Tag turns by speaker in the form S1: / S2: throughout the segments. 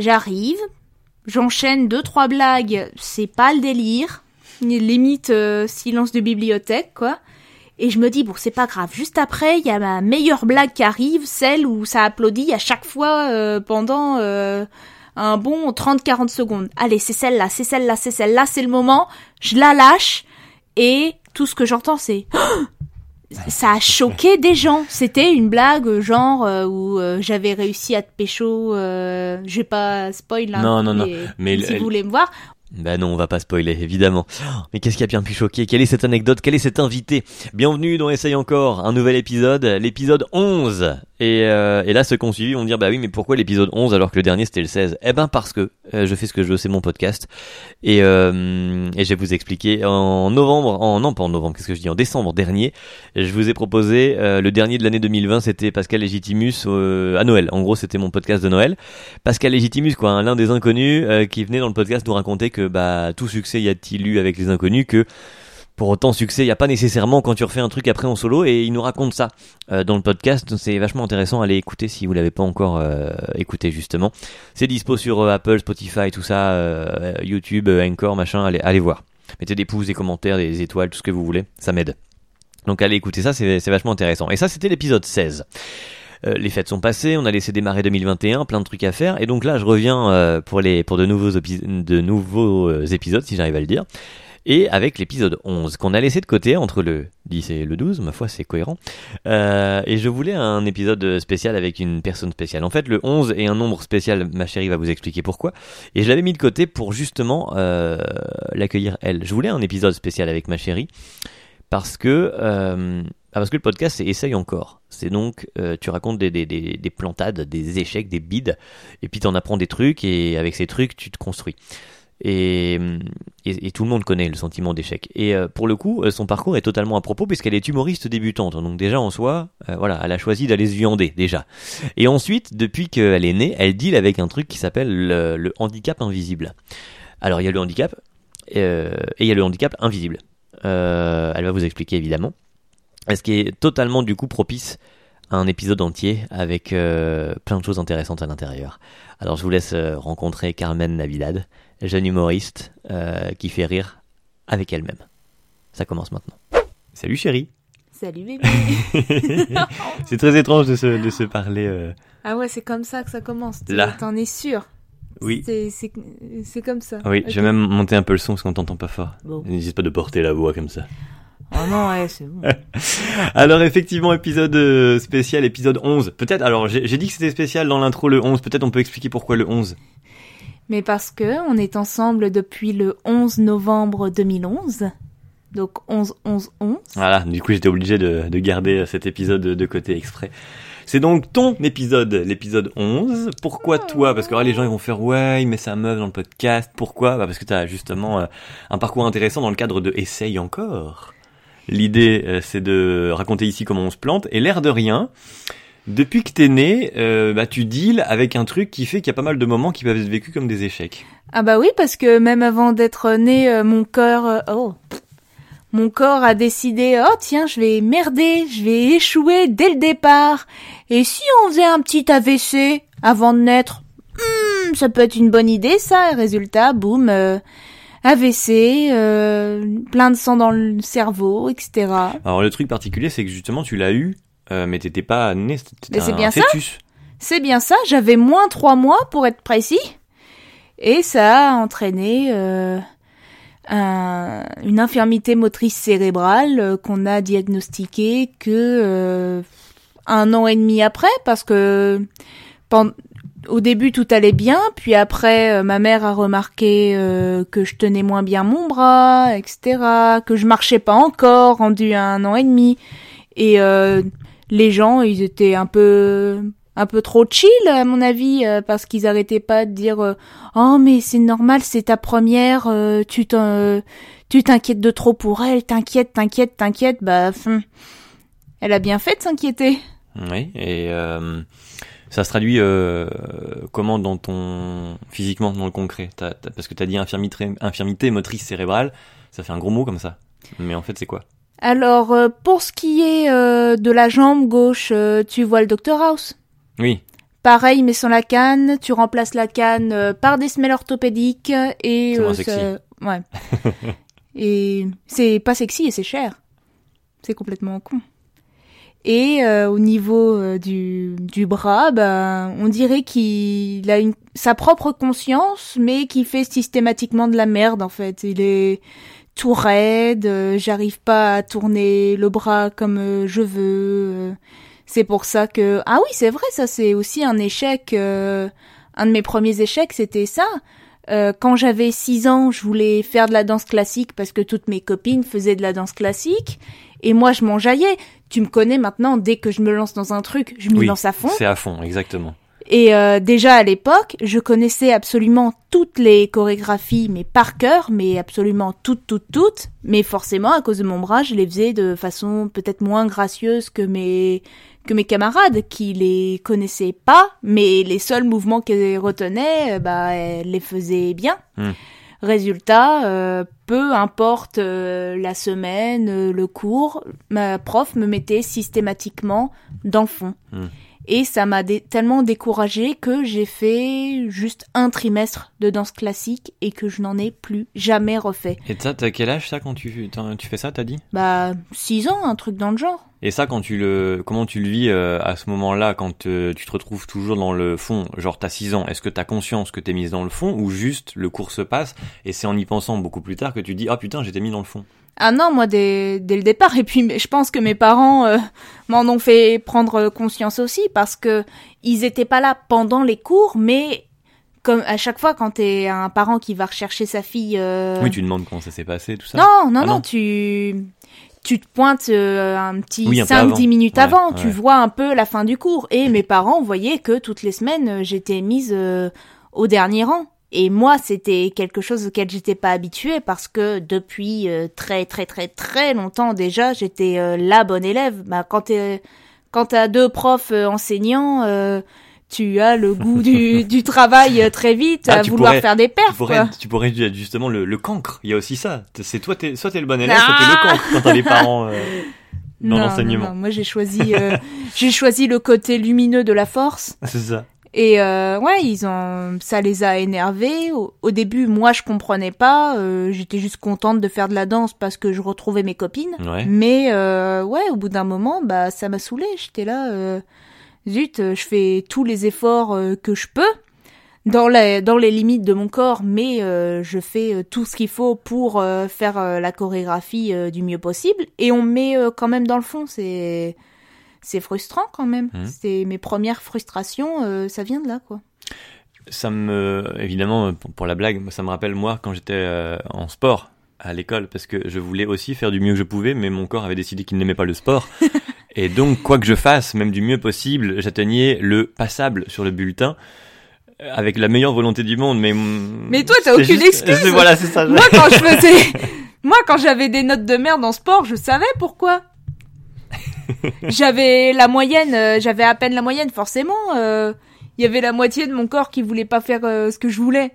S1: J'arrive, j'enchaîne deux trois blagues, c'est pas le délire, limite euh, silence de bibliothèque quoi. Et je me dis bon c'est pas grave. Juste après il y a ma meilleure blague qui arrive, celle où ça applaudit à chaque fois euh, pendant euh, un bon 30-40 secondes. Allez c'est celle-là, c'est celle-là, c'est celle-là, c'est le moment. Je la lâche et tout ce que j'entends c'est ça a choqué des gens. C'était une blague genre euh, où euh, j'avais réussi à te pécho. Euh, je vais pas spoil. Hein,
S2: Non, non, non.
S1: mais si vous voulez me voir,
S2: Bah non, on va pas spoiler, évidemment. Mais qu'est-ce qui a bien pu choquer? Quelle est cette anecdote? Quel est cet invité? Bienvenue dans Essaye encore, un nouvel épisode, l'épisode 11. Et, euh, et là, ceux qui ont suivi vont dire, bah oui, mais pourquoi l'épisode 11 alors que le dernier c'était le 16 Eh ben parce que euh, je fais ce que je veux, c'est mon podcast. Et, euh, et je vais vous expliquer, en novembre, en non pas en novembre, qu'est-ce que je dis, en décembre dernier, je vous ai proposé, euh, le dernier de l'année 2020, c'était Pascal Légitimus euh, à Noël. En gros, c'était mon podcast de Noël. Pascal Légitimus, quoi, hein, l'un des inconnus euh, qui venait dans le podcast nous raconter que bah tout succès y a-t-il eu avec les inconnus que pour autant succès, il n'y a pas nécessairement quand tu refais un truc après en solo et il nous raconte ça euh, dans le podcast. C'est vachement intéressant à aller écouter si vous l'avez pas encore euh, écouté justement. C'est dispo sur euh, Apple, Spotify, tout ça, YouTube, Anchor, machin. Allez, allez voir. Mettez des pouces, des commentaires, des étoiles, tout ce que vous voulez, ça m'aide. Donc allez écouter ça, c'est vachement intéressant. Et ça, c'était l'épisode 16. Euh, les fêtes sont passées, on a laissé démarrer 2021, plein de trucs à faire, et donc là je reviens euh, pour les pour de nouveaux de nouveaux euh, épisodes si j'arrive à le dire, et avec l'épisode 11 qu'on a laissé de côté entre le 10 et le 12, ma foi c'est cohérent, Euh, et je voulais un épisode spécial avec une personne spéciale. En fait le 11 est un nombre spécial, ma chérie va vous expliquer pourquoi, et je l'avais mis de côté pour justement euh, l'accueillir elle. Je voulais un épisode spécial avec ma chérie parce que euh, ah, parce que le podcast c'est essaye encore. C'est donc euh, tu racontes des, des, des, des plantades, des échecs, des bides, et puis t'en apprends des trucs et avec ces trucs tu te construis. Et, et, tout le monde connaît le sentiment d'échec. Et euh, pour le coup, euh, son parcours est totalement à propos puisqu'elle est humoriste débutante. Donc déjà en soi, voilà, elle a choisi d'aller se viander déjà. Et ensuite, depuis qu'elle est née, elle deal avec un truc qui s'appelle le, le handicap invisible. Alors il y a le handicap et il y a le handicap invisible. Elle va vous expliquer évidemment. Ce qui est totalement du coup propice à un épisode entier avec euh, plein de choses intéressantes à l'intérieur. Alors je vous laisse euh, rencontrer Carmen Navidad, jeune humoriste euh, qui fait rire avec elle-même. Ça commence maintenant. Salut chérie.
S1: salut bébé.
S2: C'est très étrange de se, de se parler. euh,
S1: ah ouais, c'est comme ça que ça commence.
S2: Là.
S1: T'en es sûr?
S2: Oui.
S1: C'est comme ça.
S2: Oui,
S1: Ok.
S2: je vais même monter un peu le son parce qu'on t'entend pas fort.
S1: Bon.
S2: N'hésite pas de porter la voix comme ça.
S1: Oh non, ouais, c'est bon.
S2: Alors effectivement, épisode euh, spécial, épisode 11. Peut-être, alors j'ai dit que c'était spécial dans l'intro le 11, peut-être on peut expliquer pourquoi le 11.
S1: Mais parce que on est ensemble depuis le 11 novembre 2011. Donc 11 11 11.
S2: Voilà, du coup j'étais obligé de, de garder cet épisode de, côté exprès. C'est donc ton épisode, l'épisode 11. Pourquoi toi? Parce que ah, les gens ils vont faire ouais, il met sa meuf dans le podcast. Pourquoi? Bah, Parce que tu as justement euh, un parcours intéressant dans le cadre de Essaye encore. L'idée euh, c'est de raconter ici comment on se plante. Et l'air de rien, depuis que t'es né, euh, bah, tu deals avec un truc qui fait qu'il y a pas mal de moments qui peuvent être vécus comme des échecs.
S1: Ah bah oui, parce que même avant d'être né, euh, mon corps, euh, oh, mon corps a décidé, oh tiens, je vais merder, je vais échouer dès le départ. Et si on faisait un petit AVC avant de naître, Hmm, ça peut être une bonne idée, ça. Et résultat, boum, euh, AVC, euh, plein de sang dans le cerveau, etc.
S2: Alors le truc particulier c'est que justement tu l'as eu, euh, mais t'étais pas né,
S1: c'est
S2: un
S1: bien ça.
S2: fœtus.
S1: C'est bien ça, j'avais moins trois mois pour être précis. Et ça a entraîné euh, un- une infirmité motrice cérébrale euh, qu'on a diagnostiquée que euh, un an et demi après, parce que pen- au début tout allait bien, puis après euh, ma mère a remarqué euh, que je tenais moins bien mon bras, etc., que je marchais pas encore, rendu à un an et demi, et euh, les gens ils étaient un peu un peu trop chill à mon avis parce qu'ils arrêtaient pas de dire oh mais c'est normal c'est ta première euh, tu tu t'inquiètes de trop pour elle t'inquiètes t'inquiètes t'inquiètes bah hum, elle a bien fait de s'inquiéter.
S2: Oui, et ça se traduit euh, comment dans ton physiquement dans le concret? Parce que t'as dit infirmité, infirmité motrice cérébrale, ça fait un gros mot comme ça. Mais en fait, c'est quoi?
S1: Alors euh, pour ce qui est euh, de la jambe gauche tu vois le docteur House?
S2: Oui,
S1: Pareil, mais sans la canne. Tu remplaces la canne par des semelles orthopédiques et
S2: C'est sexy.
S1: ouais. et c'est pas sexy et c'est cher. C'est complètement con. Et euh, au niveau euh, du, du bras, bah, on dirait qu'il a une, sa propre conscience, mais qui fait systématiquement de la merde en fait. Il est tout raide, euh, j'arrive pas à tourner le bras comme euh, je veux. euh. c'est pour ça que ah oui c'est vrai ça c'est aussi un échec. euh, un de mes premiers échecs c'était ça. Quand j'avais 6 ans, je voulais faire de la danse classique parce que toutes mes copines faisaient de la danse classique et moi je m'enjaillais. Tu me connais maintenant, dès que je me lance dans un truc, je m'y
S2: Oui,
S1: lance à fond.
S2: C'est à fond, exactement.
S1: Et euh, déjà à l'époque, je connaissais absolument toutes les chorégraphies, mais par cœur, mais absolument toutes, toutes, toutes. Mais forcément, à cause de mon bras, je les faisais de façon peut-être moins gracieuse que mes que mes camarades qui les connaissaient pas, mais les seuls mouvements qu'elles retenaient, euh, bah, elles les faisaient bien.
S2: Hmm.
S1: Résultat, euh, peu importe euh, la semaine, euh, le cours, ma prof me mettait systématiquement dans le fond.
S2: Hmm.
S1: Et ça m'a dé- tellement découragée que j'ai fait juste un trimestre de danse classique et que je n'en ai plus jamais refait.
S2: Et ça, t'as quel âge ça quand tu, fais ça, t'as dit?
S1: Bah, six ans, un truc dans le genre.
S2: Et ça, quand tu le, comment tu le vis euh, à ce moment-là, quand euh, tu te retrouves toujours dans le fond, genre t'as 6 ans, est-ce que t'as conscience que t'es mise dans le fond ou juste le cours se passe et c'est en y pensant beaucoup plus tard que tu dis ah putain j'étais mis dans le fond?
S1: Ah non, moi dès, dès le départ. Et puis je pense que mes parents euh, m'en ont fait prendre conscience aussi parce que ils étaient pas là pendant les cours, mais comme à chaque fois quand t'es un parent qui va rechercher sa fille. euh,
S2: Oui, tu demandes comment ça s'est passé, tout ça.
S1: Non, non,
S2: Ah
S1: non,
S2: non.
S1: tu tu te pointes euh, un petit
S2: Oui, un peu
S1: 5-10
S2: avant.
S1: minutes
S2: Ouais,
S1: avant, tu vois un peu la fin du cours. Et mes parents voyaient que toutes les semaines, j'étais mise euh, au dernier rang. Et moi, c'était quelque chose auquel j'étais pas habituée parce que depuis euh, très très très très longtemps déjà, j'étais euh, la bonne élève. Bah, quand t'es quand t'as deux profs euh, enseignants, euh, tu as le goût du, du travail très vite,
S2: Ah,
S1: à
S2: tu
S1: vouloir
S2: pourrais-
S1: faire des
S2: Tu
S1: perfs.
S2: pourrais,
S1: quoi.
S2: tu pourrais justement le, le cancre. Il y a aussi ça. C'est toi, t'es, soit t'es le bon élève, soit
S1: Ah
S2: t'es le cancre quand t'as les parents euh, dans
S1: Non,
S2: l'enseignement.
S1: Moi, j'ai choisi, euh, j'ai choisi le côté lumineux de la force.
S2: C'est ça.
S1: Et euh, ouais, ils ont, ça les a énervés. Au, au début, moi, je comprenais pas. euh, J'étais juste contente de faire de la danse parce que je retrouvais mes copines.
S2: Ouais.
S1: Mais euh, ouais, au bout d'un moment, bah, ça m'a saoulée. J'étais là, euh, zut, euh, je fais tous les efforts euh, que je peux dans les dans les limites de mon corps, mais euh, je fais tout ce qu'il faut pour faire la chorégraphie du mieux possible. Et on me met quand même dans le fond. C'est c'est frustrant quand même.
S2: Mhm.
S1: C'est mes premières frustrations. euh, ça vient de là, quoi.
S2: Ça me, évidemment, pour, la blague, ça me rappelle moi quand j'étais euh, en sport à l'école parce que je voulais aussi faire du mieux que je pouvais, mais mon corps avait décidé qu'il n'aimait pas le sport. Et donc, quoi que je fasse, même du mieux possible, j'atteignais le passable sur le bulletin euh, avec la meilleure volonté du monde. Mais
S1: Mais toi, t'as aucune
S2: juste-
S1: excuse.
S2: Voilà, c'est ça.
S1: Moi, quand je faisais, moi, quand j'avais des notes de merde en sport, je savais pourquoi. J'avais la moyenne, euh, j'avais à peine la moyenne, forcément. euh, Il y avait la moitié de mon corps qui voulait pas faire euh, ce que je voulais.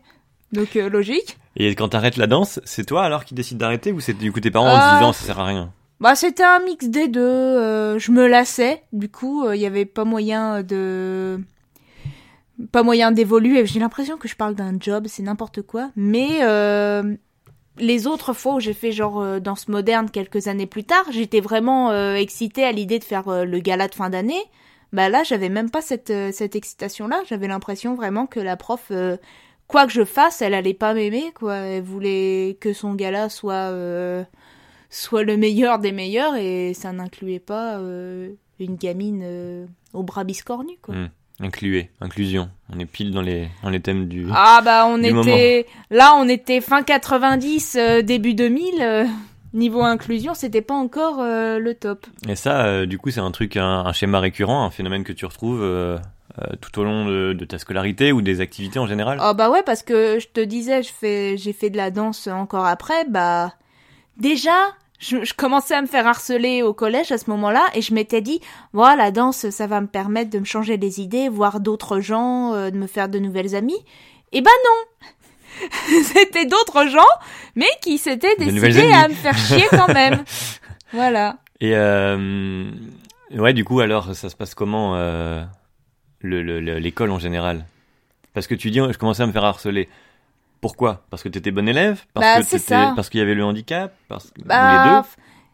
S1: Donc, euh, logique.
S2: Et quand t'arrêtes la danse, c'est toi alors qui décide d'arrêter ou c'est du coup tes parents en se disant ça sert à rien?
S1: Bah, c'était un mix des deux. euh, je me lassais. Du coup, euh, il y avait pas moyen de, pas moyen d'évoluer. J'ai l'impression que je parle d'un job, c'est n'importe quoi. Mais euh, les autres fois où j'ai fait genre euh, danse moderne quelques années plus tard, j'étais vraiment euh, excitée à l'idée de faire euh, le gala de fin d'année. Bah là, j'avais même pas cette euh, cette excitation là. J'avais l'impression vraiment que la prof, euh, quoi que je fasse, elle allait pas m'aimer quoi. Elle voulait que son gala soit euh, soit le meilleur des meilleurs et ça n'incluait pas une gamine au bras biscornu quoi.
S2: Hmm. Incluer, inclusion. On est pile dans les, dans les thèmes du.
S1: Ah bah on était là on était fin 90 euh, début 2000 euh, niveau inclusion c'était pas encore euh, le top.
S2: Et ça, euh, du coup, c'est un truc, un, un schéma récurrent, un phénomène que tu retrouves tout au long de, de ta scolarité ou des activités en général?
S1: Ah bah ouais parce que je te disais je fais j'ai fait de la danse encore après bah déjà je, je commençais à me faire harceler au collège à ce moment-là et je m'étais dit voilà la danse ça va me permettre de me changer les idées voir d'autres gens euh, de me faire de nouvelles amies. Et bah non! C'était d'autres gens mais qui s'étaient décidés à me faire chier quand même. Voilà.
S2: Et euh, ouais, du coup, alors, ça se passe comment euh, le- le- le- l'école en général? Parce que tu dis, je commençais à me faire harceler. Pourquoi? Parce que tu étais bon élève? Parce
S1: Bah,
S2: que
S1: ça.
S2: Parce qu'il y avait le handicap? Parce... Les
S1: Bah,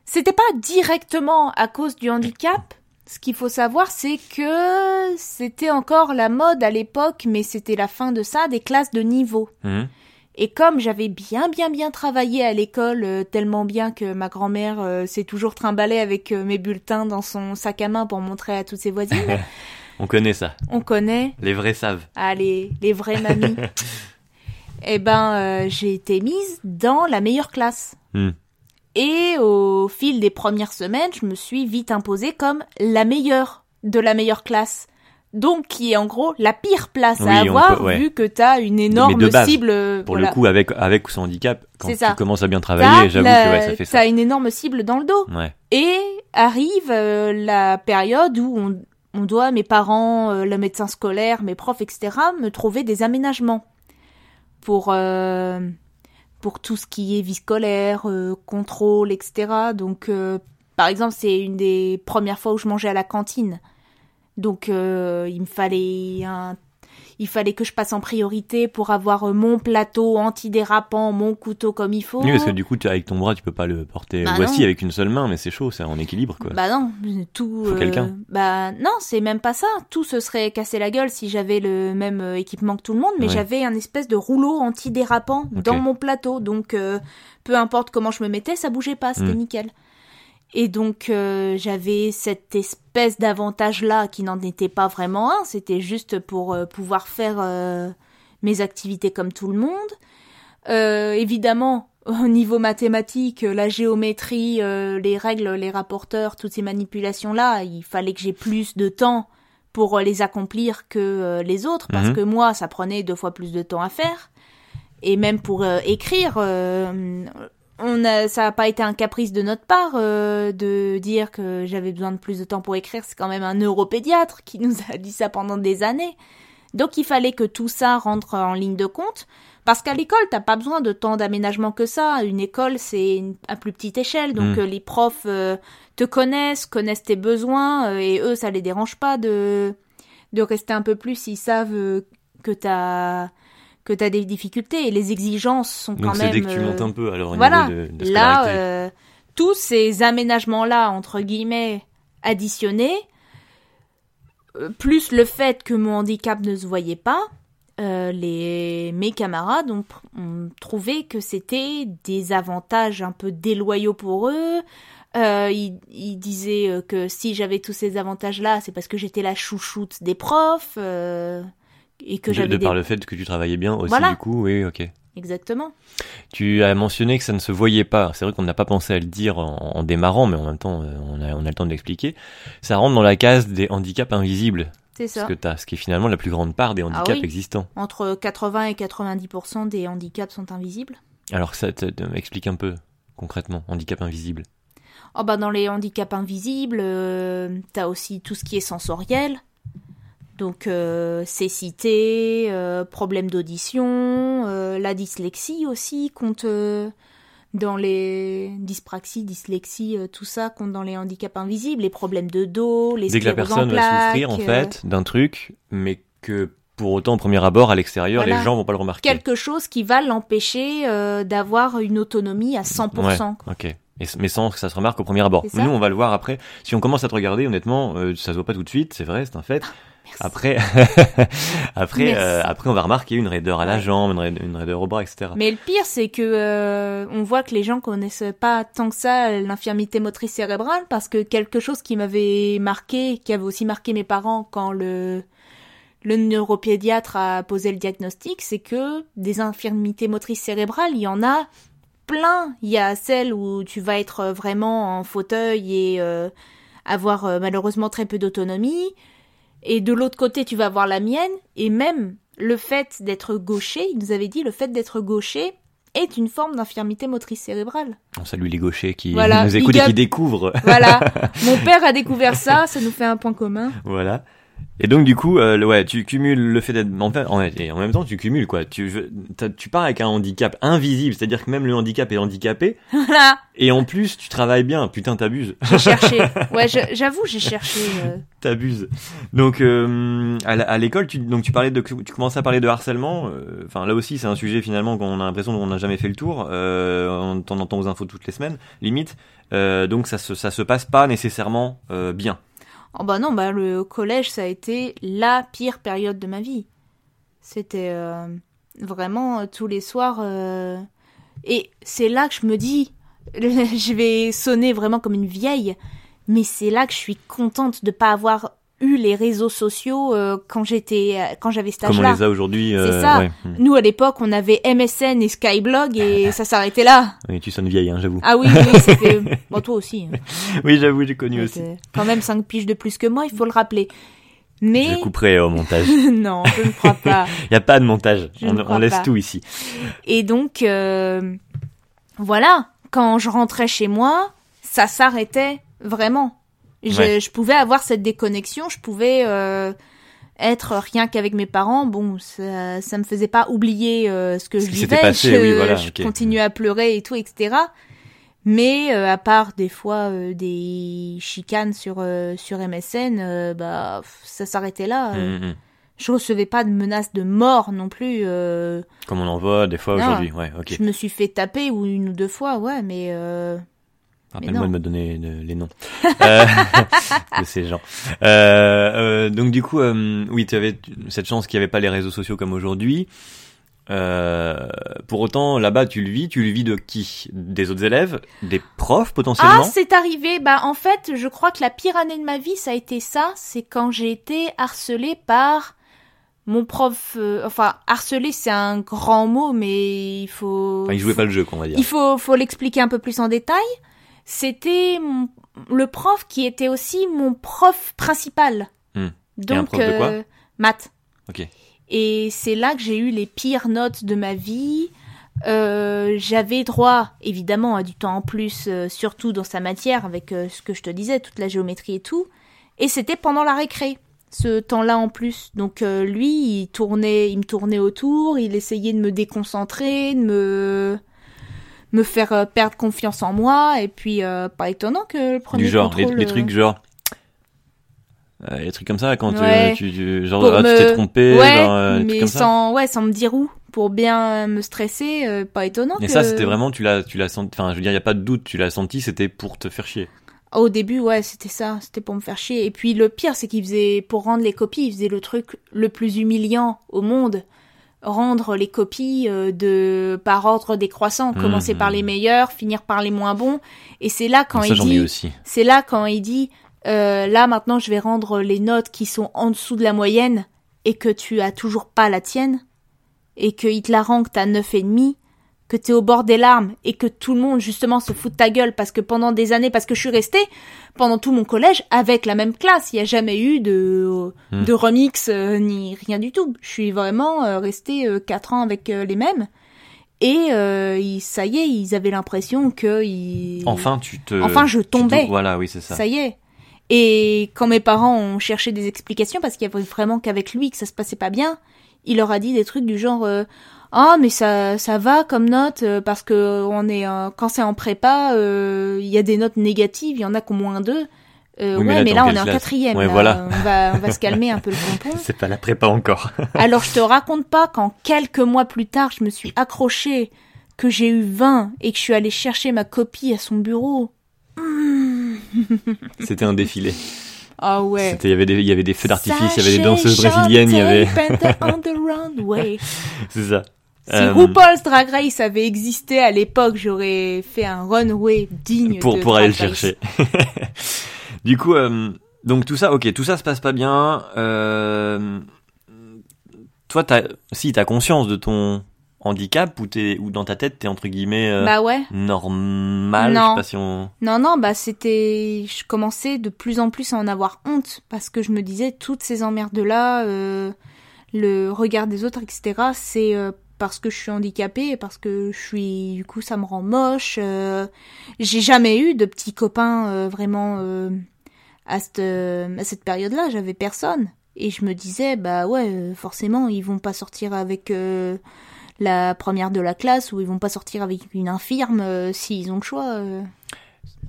S1: c'était pas directement à cause du handicap. Ce qu'il faut savoir, c'est que c'était encore la mode à l'époque, mais c'était la fin de ça, des classes de niveau.
S2: Mhm.
S1: Et comme j'avais bien bien bien travaillé à l'école, euh, tellement bien que ma grand-mère euh, s'est toujours trimballée avec euh, mes bulletins dans son sac à main pour montrer à toutes ses voisines,
S2: On connaît ça.
S1: on connaît,
S2: Les vrais savent.
S1: ah, les, les vraies mamies. Eh ben, euh, j'ai été mise dans la meilleure classe.
S2: Hmm.
S1: Et au fil des premières semaines, je me suis vite imposée comme la meilleure de la meilleure classe. Donc, qui est en gros la pire place
S2: Oui,
S1: à avoir,
S2: peut- ouais.
S1: vu que t'as une énorme
S2: de base,
S1: cible. euh,
S2: Pour
S1: voilà.
S2: le coup, avec, avec son handicap, quand tu
S1: ça.
S2: commences à bien travailler, j'avoue que ouais, ça fait ça.
S1: T'as une énorme cible dans le dos.
S2: Ouais.
S1: Et arrive euh, la période où on, on doit, mes parents, euh, le médecin scolaire, mes profs, etc., me trouver des aménagements pour, euh, pour tout ce qui est vie scolaire, euh, contrôle, etc. Donc, euh, par exemple, c'est une des premières fois où je mangeais à la cantine. Donc, il me fallait un il fallait que je passe en priorité pour avoir euh, mon plateau antidérapant, mon couteau comme il faut.
S2: Oui, parce que du coup, tu, avec ton bras, tu peux pas le porter.
S1: Bah
S2: Voici
S1: non.
S2: avec une seule main, mais c'est chaud, c'est en équilibre, quoi.
S1: Bah non, tout.
S2: Faut
S1: euh,
S2: quelqu'un.
S1: Bah non, c'est même pas ça. Tout se serait cassé la gueule si j'avais le même euh, équipement que tout le monde, mais
S2: Ouais.
S1: j'avais un espèce de rouleau antidérapant
S2: Ok.
S1: dans mon plateau, donc euh, peu importe comment je me mettais, ça bougeait pas, c'était
S2: Mm.
S1: nickel. Et donc euh, j'avais cette espèce d'avantage là qui n'en était pas vraiment un, c'était juste pour euh, pouvoir faire euh, mes activités comme tout le monde. Euh, évidemment, au niveau mathématique, la géométrie, euh, les règles, les rapporteurs, toutes ces manipulations-là, il fallait que j'ai plus de temps pour les accomplir que les autres, parce
S2: Mhm.
S1: que moi, ça prenait deux fois plus de temps à faire. Et même pour écrire, euh, on a, ça n'a pas été un caprice de notre part euh, de dire que j'avais besoin de plus de temps pour écrire. C'est quand même un neuropédiatre qui nous a dit ça pendant des années. Donc il fallait que tout ça rentre en ligne de compte. Parce qu'à l'école, t'as pas besoin de tant d'aménagement que ça. Une école, c'est à plus petite échelle. Donc
S2: Mm.
S1: euh, les profs euh, te connaissent, connaissent tes besoins, et eux, ça les dérange pas de, de rester un peu plus s'ils savent que t'as que t'as des difficultés. Et les exigences sont
S2: Donc
S1: quand
S2: c'est
S1: même...
S2: dès que tu
S1: euh,
S2: montes un peu, alors au
S1: voilà,
S2: niveau de, de
S1: là, euh, tous ces aménagements-là, entre guillemets, additionnés, euh, plus le fait que mon handicap ne se voyait pas, euh, les, mes camarades ont, ont trouvé que c'était des avantages un peu déloyaux pour eux. Euh, ils, ils disaient que si j'avais tous ces avantages-là, c'est parce que j'étais la chouchoute des profs et que
S2: de,
S1: j'avais
S2: de
S1: des...
S2: par le fait que tu travaillais bien aussi,
S1: Voilà.
S2: du coup, oui, ok.
S1: Exactement.
S2: Tu as mentionné que ça ne se voyait pas. C'est vrai qu'on n'a pas pensé à le dire en, en démarrant, mais en même temps, euh, on a, on a le temps de l'expliquer. Ça rentre dans la case des handicaps invisibles,
S1: C'est ça.
S2: ce que t'as, ce qui est finalement la plus grande part des handicaps
S1: oui.
S2: existants.
S1: Entre 80 et 90% des handicaps sont invisibles.
S2: Alors ça, explique un peu concrètement, handicap invisible.
S1: Oh bah dans les handicaps invisibles, euh, t'as aussi tout ce qui est sensoriel. Donc euh, cécité, euh, problème d'audition, euh, la dyslexie aussi compte euh, dans les dyspraxie, dyslexie, tout ça compte dans les handicaps invisibles, les problèmes de dos, les
S2: Dès que la
S1: en
S2: personne va souffrir en fait d'un truc, mais que pour autant au premier abord à l'extérieur,
S1: Voilà.
S2: les gens vont pas le remarquer.
S1: quelque chose qui va l'empêcher d'avoir une autonomie à 100%. quoi.
S2: Ok. Et mais sans que ça se remarque au premier abord. Nous, on va le voir après. Si on commence à te regarder, honnêtement, euh, ça se voit pas tout de suite, c'est vrai, c'est un fait.
S1: Merci.
S2: Après, après, euh, après, on va remarquer une raideur à la jambe, une raideur, une raideur au bras, etc.
S1: Mais le pire, c'est que euh, on voit que les gens connaissent pas tant que ça l'infirmité motrice cérébrale parce que quelque chose qui m'avait marqué, qui avait aussi marqué mes parents quand le le neuropédiatre a posé le diagnostic, c'est que des infirmités motrices cérébrales, il y en a plein. Il y a celle où tu vas être vraiment en fauteuil et euh, avoir malheureusement très peu d'autonomie. Et de l'autre côté, tu vas avoir la mienne. Et même le fait d'être gaucher, il nous avait dit, le fait d'être gaucher est une forme d'infirmité motrice cérébrale.
S2: On salue les gauchers qui
S1: Voilà,
S2: nous écoutent et qui découvrent.
S1: Voilà. Mon père a découvert ça, ça nous fait un point commun.
S2: voilà. Et donc du coup, euh, ouais, tu cumules le fait d'être, en fait, en, et en même temps, tu cumules quoi. Tu, je- tu pars avec un handicap invisible, c'est-à-dire que même le handicap est handicapé,
S1: Voilà.
S2: Et en plus, tu travailles bien. Putain, t'abuses.
S1: J'ai cherché. Ouais, j'avoue, j'ai cherché. euh.
S2: T'abuses. Donc euh, à l'école, tu donc tu parlais de tu commençais à parler de harcèlement. euh, Enfin là aussi, c'est un sujet finalement qu'on a l'impression qu'on n'a jamais fait le tour. Euh, on t'en entend aux infos toutes les semaines, limite. Euh, donc ça se ça se passe pas nécessairement euh, bien.
S1: Oh bah non, bah le collège, ça a été la pire période de ma vie. C'était euh, vraiment euh, tous les soirs. euh, Et c'est là que je me dis, je vais sonner vraiment comme une vieille, mais c'est là que je suis contente de pas avoir eu les réseaux sociaux euh, quand j'étais, euh, quand j'avais cet
S2: Comme on les a aujourd'hui. euh,
S1: C'est ça.
S2: ouais. Hmm.
S1: Nous à l'époque, on avait MSN et Skyblog et ça s'arrêtait là.
S2: Oui, tu sonnes vieille, hein, j'avoue.
S1: Ah oui, oui, c'était. Bon, toi aussi. hein.
S2: Oui, j'avoue, j'ai connu
S1: Donc,
S2: aussi.
S1: euh, quand même 5 piges de plus que moi, il faut le rappeler. Mais.
S2: Je couperai au montage.
S1: non, je ne crois pas.
S2: Il y a pas de montage.
S1: Je
S2: On, laisse
S1: pas.
S2: tout ici.
S1: Et donc, euh, voilà, quand je rentrais chez moi, ça s'arrêtait vraiment. Je,
S2: Ouais.
S1: je pouvais avoir cette déconnexion, je pouvais euh, être rien qu'avec mes parents. Bon, ça, ça me faisait pas oublier euh, ce que
S2: Ce
S1: je vivais.
S2: passé,
S1: je,
S2: oui, voilà,
S1: je continuais à pleurer et tout, etc. Mais euh, à part des fois euh, des chicanes sur euh, sur MSN, euh, bah ça s'arrêtait là. Euh,
S2: Hmm.
S1: Je recevais pas de menaces de mort non plus. euh,
S2: Comme on en voit des fois aujourd'hui. Ouais, ok.
S1: je me suis fait taper ou une ou deux fois, ouais, mais euh,
S2: Rappelle-moi de me donner les noms euh, de ces gens. Euh, euh, donc du coup, oui, tu avais cette chance qu'il n'y avait pas les réseaux sociaux comme aujourd'hui. Pour autant, là-bas, tu le vis. Tu le vis de qui? Des autres élèves? Des profs
S1: ah,
S2: potentiellement
S1: c'est arrivé. Bah, en fait, je crois que la pire année de ma vie, ça a été ça. C'est quand j'ai été harcelée par mon prof. euh, enfin, harcelée, c'est un grand mot, mais il faut.
S2: Enfin, ils jouaient pas le jeu, qu'on va dire.
S1: Il faut, faut l'expliquer un peu plus en détail. C'était mon- le prof qui était aussi mon prof principal.
S2: Hmm.
S1: Donc,
S2: un prof de quoi
S1: euh, maths.
S2: Ok.
S1: Et c'est là que j'ai eu les pires notes de ma vie. Euh, J'avais droit, évidemment, à du temps en plus, euh, surtout dans sa matière, avec ce que je te disais, toute la géométrie et tout. Et c'était pendant la récré, ce temps-là en plus. Donc lui, il tournait, il me tournait autour, il essayait de me déconcentrer, de me me faire euh, perdre confiance en moi. Et puis, euh, pas étonnant que le premier
S2: Du genre,
S1: contrôle,
S2: les
S1: euh,
S2: trucs genre. euh, les trucs comme ça, quand euh,
S1: Ouais.
S2: tu, tu- genre, ah, tu t'es trompé,
S1: ouais,
S2: genre, euh, des trucs
S1: mais
S2: ça.
S1: sans, ouais, sans me dire où, pour bien me stresser, euh, pas étonnant.
S2: Et
S1: que-
S2: ça, c'était vraiment, tu l'as, tu l'as senti, enfin, je veux dire, il y a pas de doute, tu l'as senti, c'était pour te faire chier.
S1: Au début, ouais, c'était ça, c'était pour me faire chier. Et puis le pire, c'est qu'il faisait, pour rendre les copies, il faisait le truc le plus humiliant au monde. Rendre les copies euh, de par ordre décroissant, commencer
S2: Mhm.
S1: par les meilleurs, finir par les moins bons. Et c'est là quand
S2: ça,
S1: il dit, c'est là quand il dit, euh, là maintenant je vais rendre les notes qui sont en dessous de la moyenne et que tu as toujours pas la tienne et qu'il te la rend que t'as neuf et demi, que t'es au bord des larmes et que tout le monde justement se fout de ta gueule parce que pendant des années, parce que je suis restée pendant tout mon collège avec la même classe, il n'y a jamais eu de
S2: Hmm.
S1: de remix euh, ni rien du tout. Je suis vraiment euh, restée euh, quatre ans avec les mêmes et euh, ils- ça y est, ils avaient l'impression que ils...
S2: Enfin, tu te.
S1: Enfin, je
S2: te-
S1: tombais.
S2: Voilà, oui, c'est ça.
S1: Ça y est. Et quand mes parents ont cherché des explications, parce qu'il y avait vraiment qu'avec lui que ça se passait pas bien, il leur a dit des trucs du genre euh, ah mais ça ça va comme note euh, parce que on est quand c'est en prépa euh, il y a des notes négatives, il y en a ont moins deux. Euh,
S2: Oui, mais
S1: ouais
S2: là,
S1: mais là on est en quatrième.
S2: Ouais,
S1: là.
S2: voilà.
S1: On va on va se calmer un peu le pompon.
S2: C'est pas la prépa encore.
S1: Alors je te raconte pas qu'en quelques mois plus tard je me suis accrochée, que j'ai eu 20 et que je suis allée chercher ma copie à son bureau.
S2: C'était un défilé.
S1: Ah ouais.
S2: Il y avait des, il y avait des feux d'artifice, il y avait des danseuses brésiliennes, il y avait,
S1: on the runway.
S2: c'est ça.
S1: Si
S2: Euh,
S1: RuPaul's Drag Race avait existé à l'époque, j'aurais fait un runway digne
S2: pour
S1: de
S2: pour aller le chercher. du coup, euh, donc tout ça, ok, tout ça se passe pas bien. Euh, toi, t'as, si t'as conscience de ton handicap ou t'es, ou dans ta tête t'es entre guillemets euh,
S1: Bah ouais.
S2: normal.
S1: Non.
S2: Je sais pas si on.
S1: Non, non, bah c'était... Je commençais de plus en plus à en avoir honte parce que je me disais, toutes ces emmerdes-là, euh, le regard des autres, etc., c'est euh, parce que je suis handicapée et parce que je suis... Du coup, ça me rend moche. euh, J'ai jamais eu de petits copains euh, vraiment euh, à cette, à cette période-là. J'avais personne. Et je me disais, bah ouais, forcément, ils vont pas sortir avec... la première de la classe ou ils vont pas sortir avec une infirme euh, s'ils ont le choix. Euh,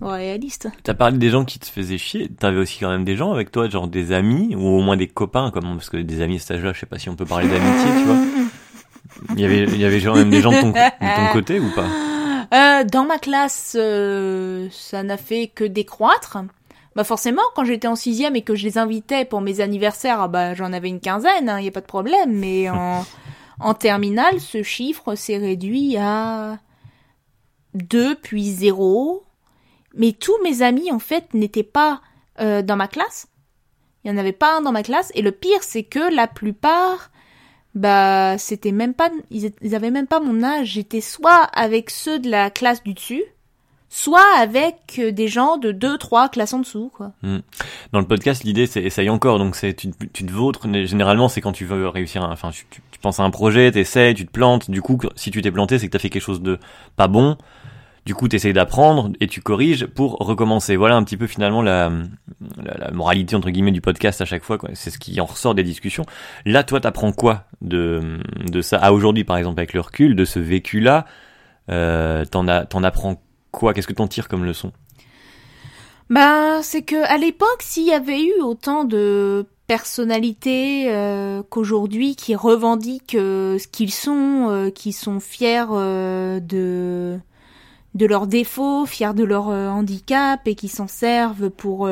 S1: réaliste.
S2: T'as parlé des gens qui te faisaient chier. T'avais aussi quand même des gens avec toi, genre des amis ou au moins des copains, comme parce que des amis à cet âge-là, je sais pas si on peut parler d'amitié, tu vois. Il y avait, il y avait genre même des gens de ton, de ton côté ou pas?
S1: Euh, Dans ma classe, euh, ça n'a fait que décroître. Bah forcément, quand j'étais en sixième et que je les invitais pour mes anniversaires, ah bah j'en avais une quinzaine, il hein, y a pas de problème. Mais en, en terminale, ce chiffre s'est réduit à 2 puis 0. Mais tous mes amis, en fait, n'étaient pas euh, dans ma classe. Il y en avait pas un dans ma classe. Et le pire, c'est que la plupart, bah, c'était même pas, ils, ils avaient même pas mon âge. J'étais soit avec ceux de la classe du dessus, soit avec euh, des gens de deux, trois classes en dessous, quoi.
S2: Hmm. Dans le podcast, l'idée, c'est essaye encore. Donc, c'est tu, tu te vautres. Généralement, c'est quand tu veux réussir. enfin, tu, tu, penses à un projet, t'essayes, tu te plantes. Du coup, si tu t'es planté, c'est que t'as fait quelque chose de pas bon. Du coup, tu essayes d'apprendre et tu corriges pour recommencer. Voilà un petit peu finalement la, la, moralité entre guillemets du podcast à chaque fois. C'est ce qui en ressort des discussions. Là, toi, t'apprends quoi de, de ça? À aujourd'hui, par exemple, avec le recul, de ce vécu-là euh, T'en apprends quoi Qu'est-ce que t'en tires comme leçon?
S1: Ben, c'est que à l'époque, s'il y avait eu autant de personnalités euh, qu'aujourd'hui qui revendiquent euh, ce qu'ils sont, euh, qui sont fiers de de leurs défauts, fiers de leur handicap et qui s'en servent pour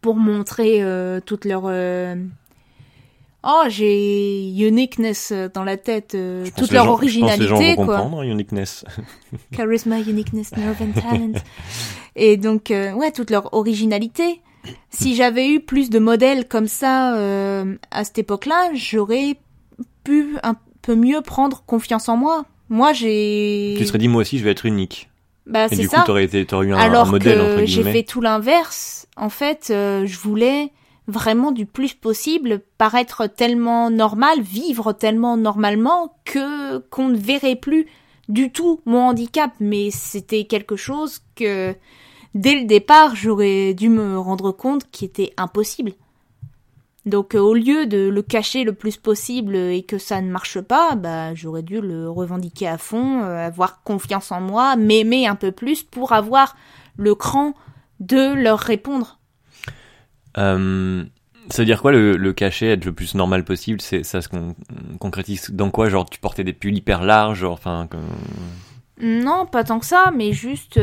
S1: pour montrer toute leur Oh, j'ai uniqueness dans la tête, toute leur originalité,
S2: je pense les
S1: gens
S2: quoi. Comprendre, uniqueness.
S1: Charisma, uniqueness, nerve and talent. Et donc, ouais, toute leur originalité. Si j'avais eu plus de modèles comme ça à cette époque-là, j'aurais pu un peu mieux prendre confiance en moi. Moi, j'ai.
S2: Tu serais dit, moi aussi, je vais être unique.
S1: Bah, c'est ça.
S2: Et du coup, t'aurais, été, t'aurais eu un,
S1: Alors
S2: modèle,
S1: que j'ai fait tout l'inverse. En fait, euh, je voulais vraiment du plus possible paraître tellement normal, vivre tellement normalement que qu'on ne verrait plus du tout mon handicap. Mais c'était quelque chose que, dès le départ, j'aurais dû me rendre compte qui était impossible. Donc euh, au lieu de le cacher le plus possible et que ça ne marche pas, bah j'aurais dû le revendiquer à fond, euh, avoir confiance en moi, m'aimer un peu plus pour avoir le cran de leur répondre.
S2: Euh, ça veut dire quoi le, cacher, être le plus normal possible? C'est ça se concrétise dans quoi? Genre tu portais des pulls hyper larges, enfin.
S1: Non, pas tant que ça, mais juste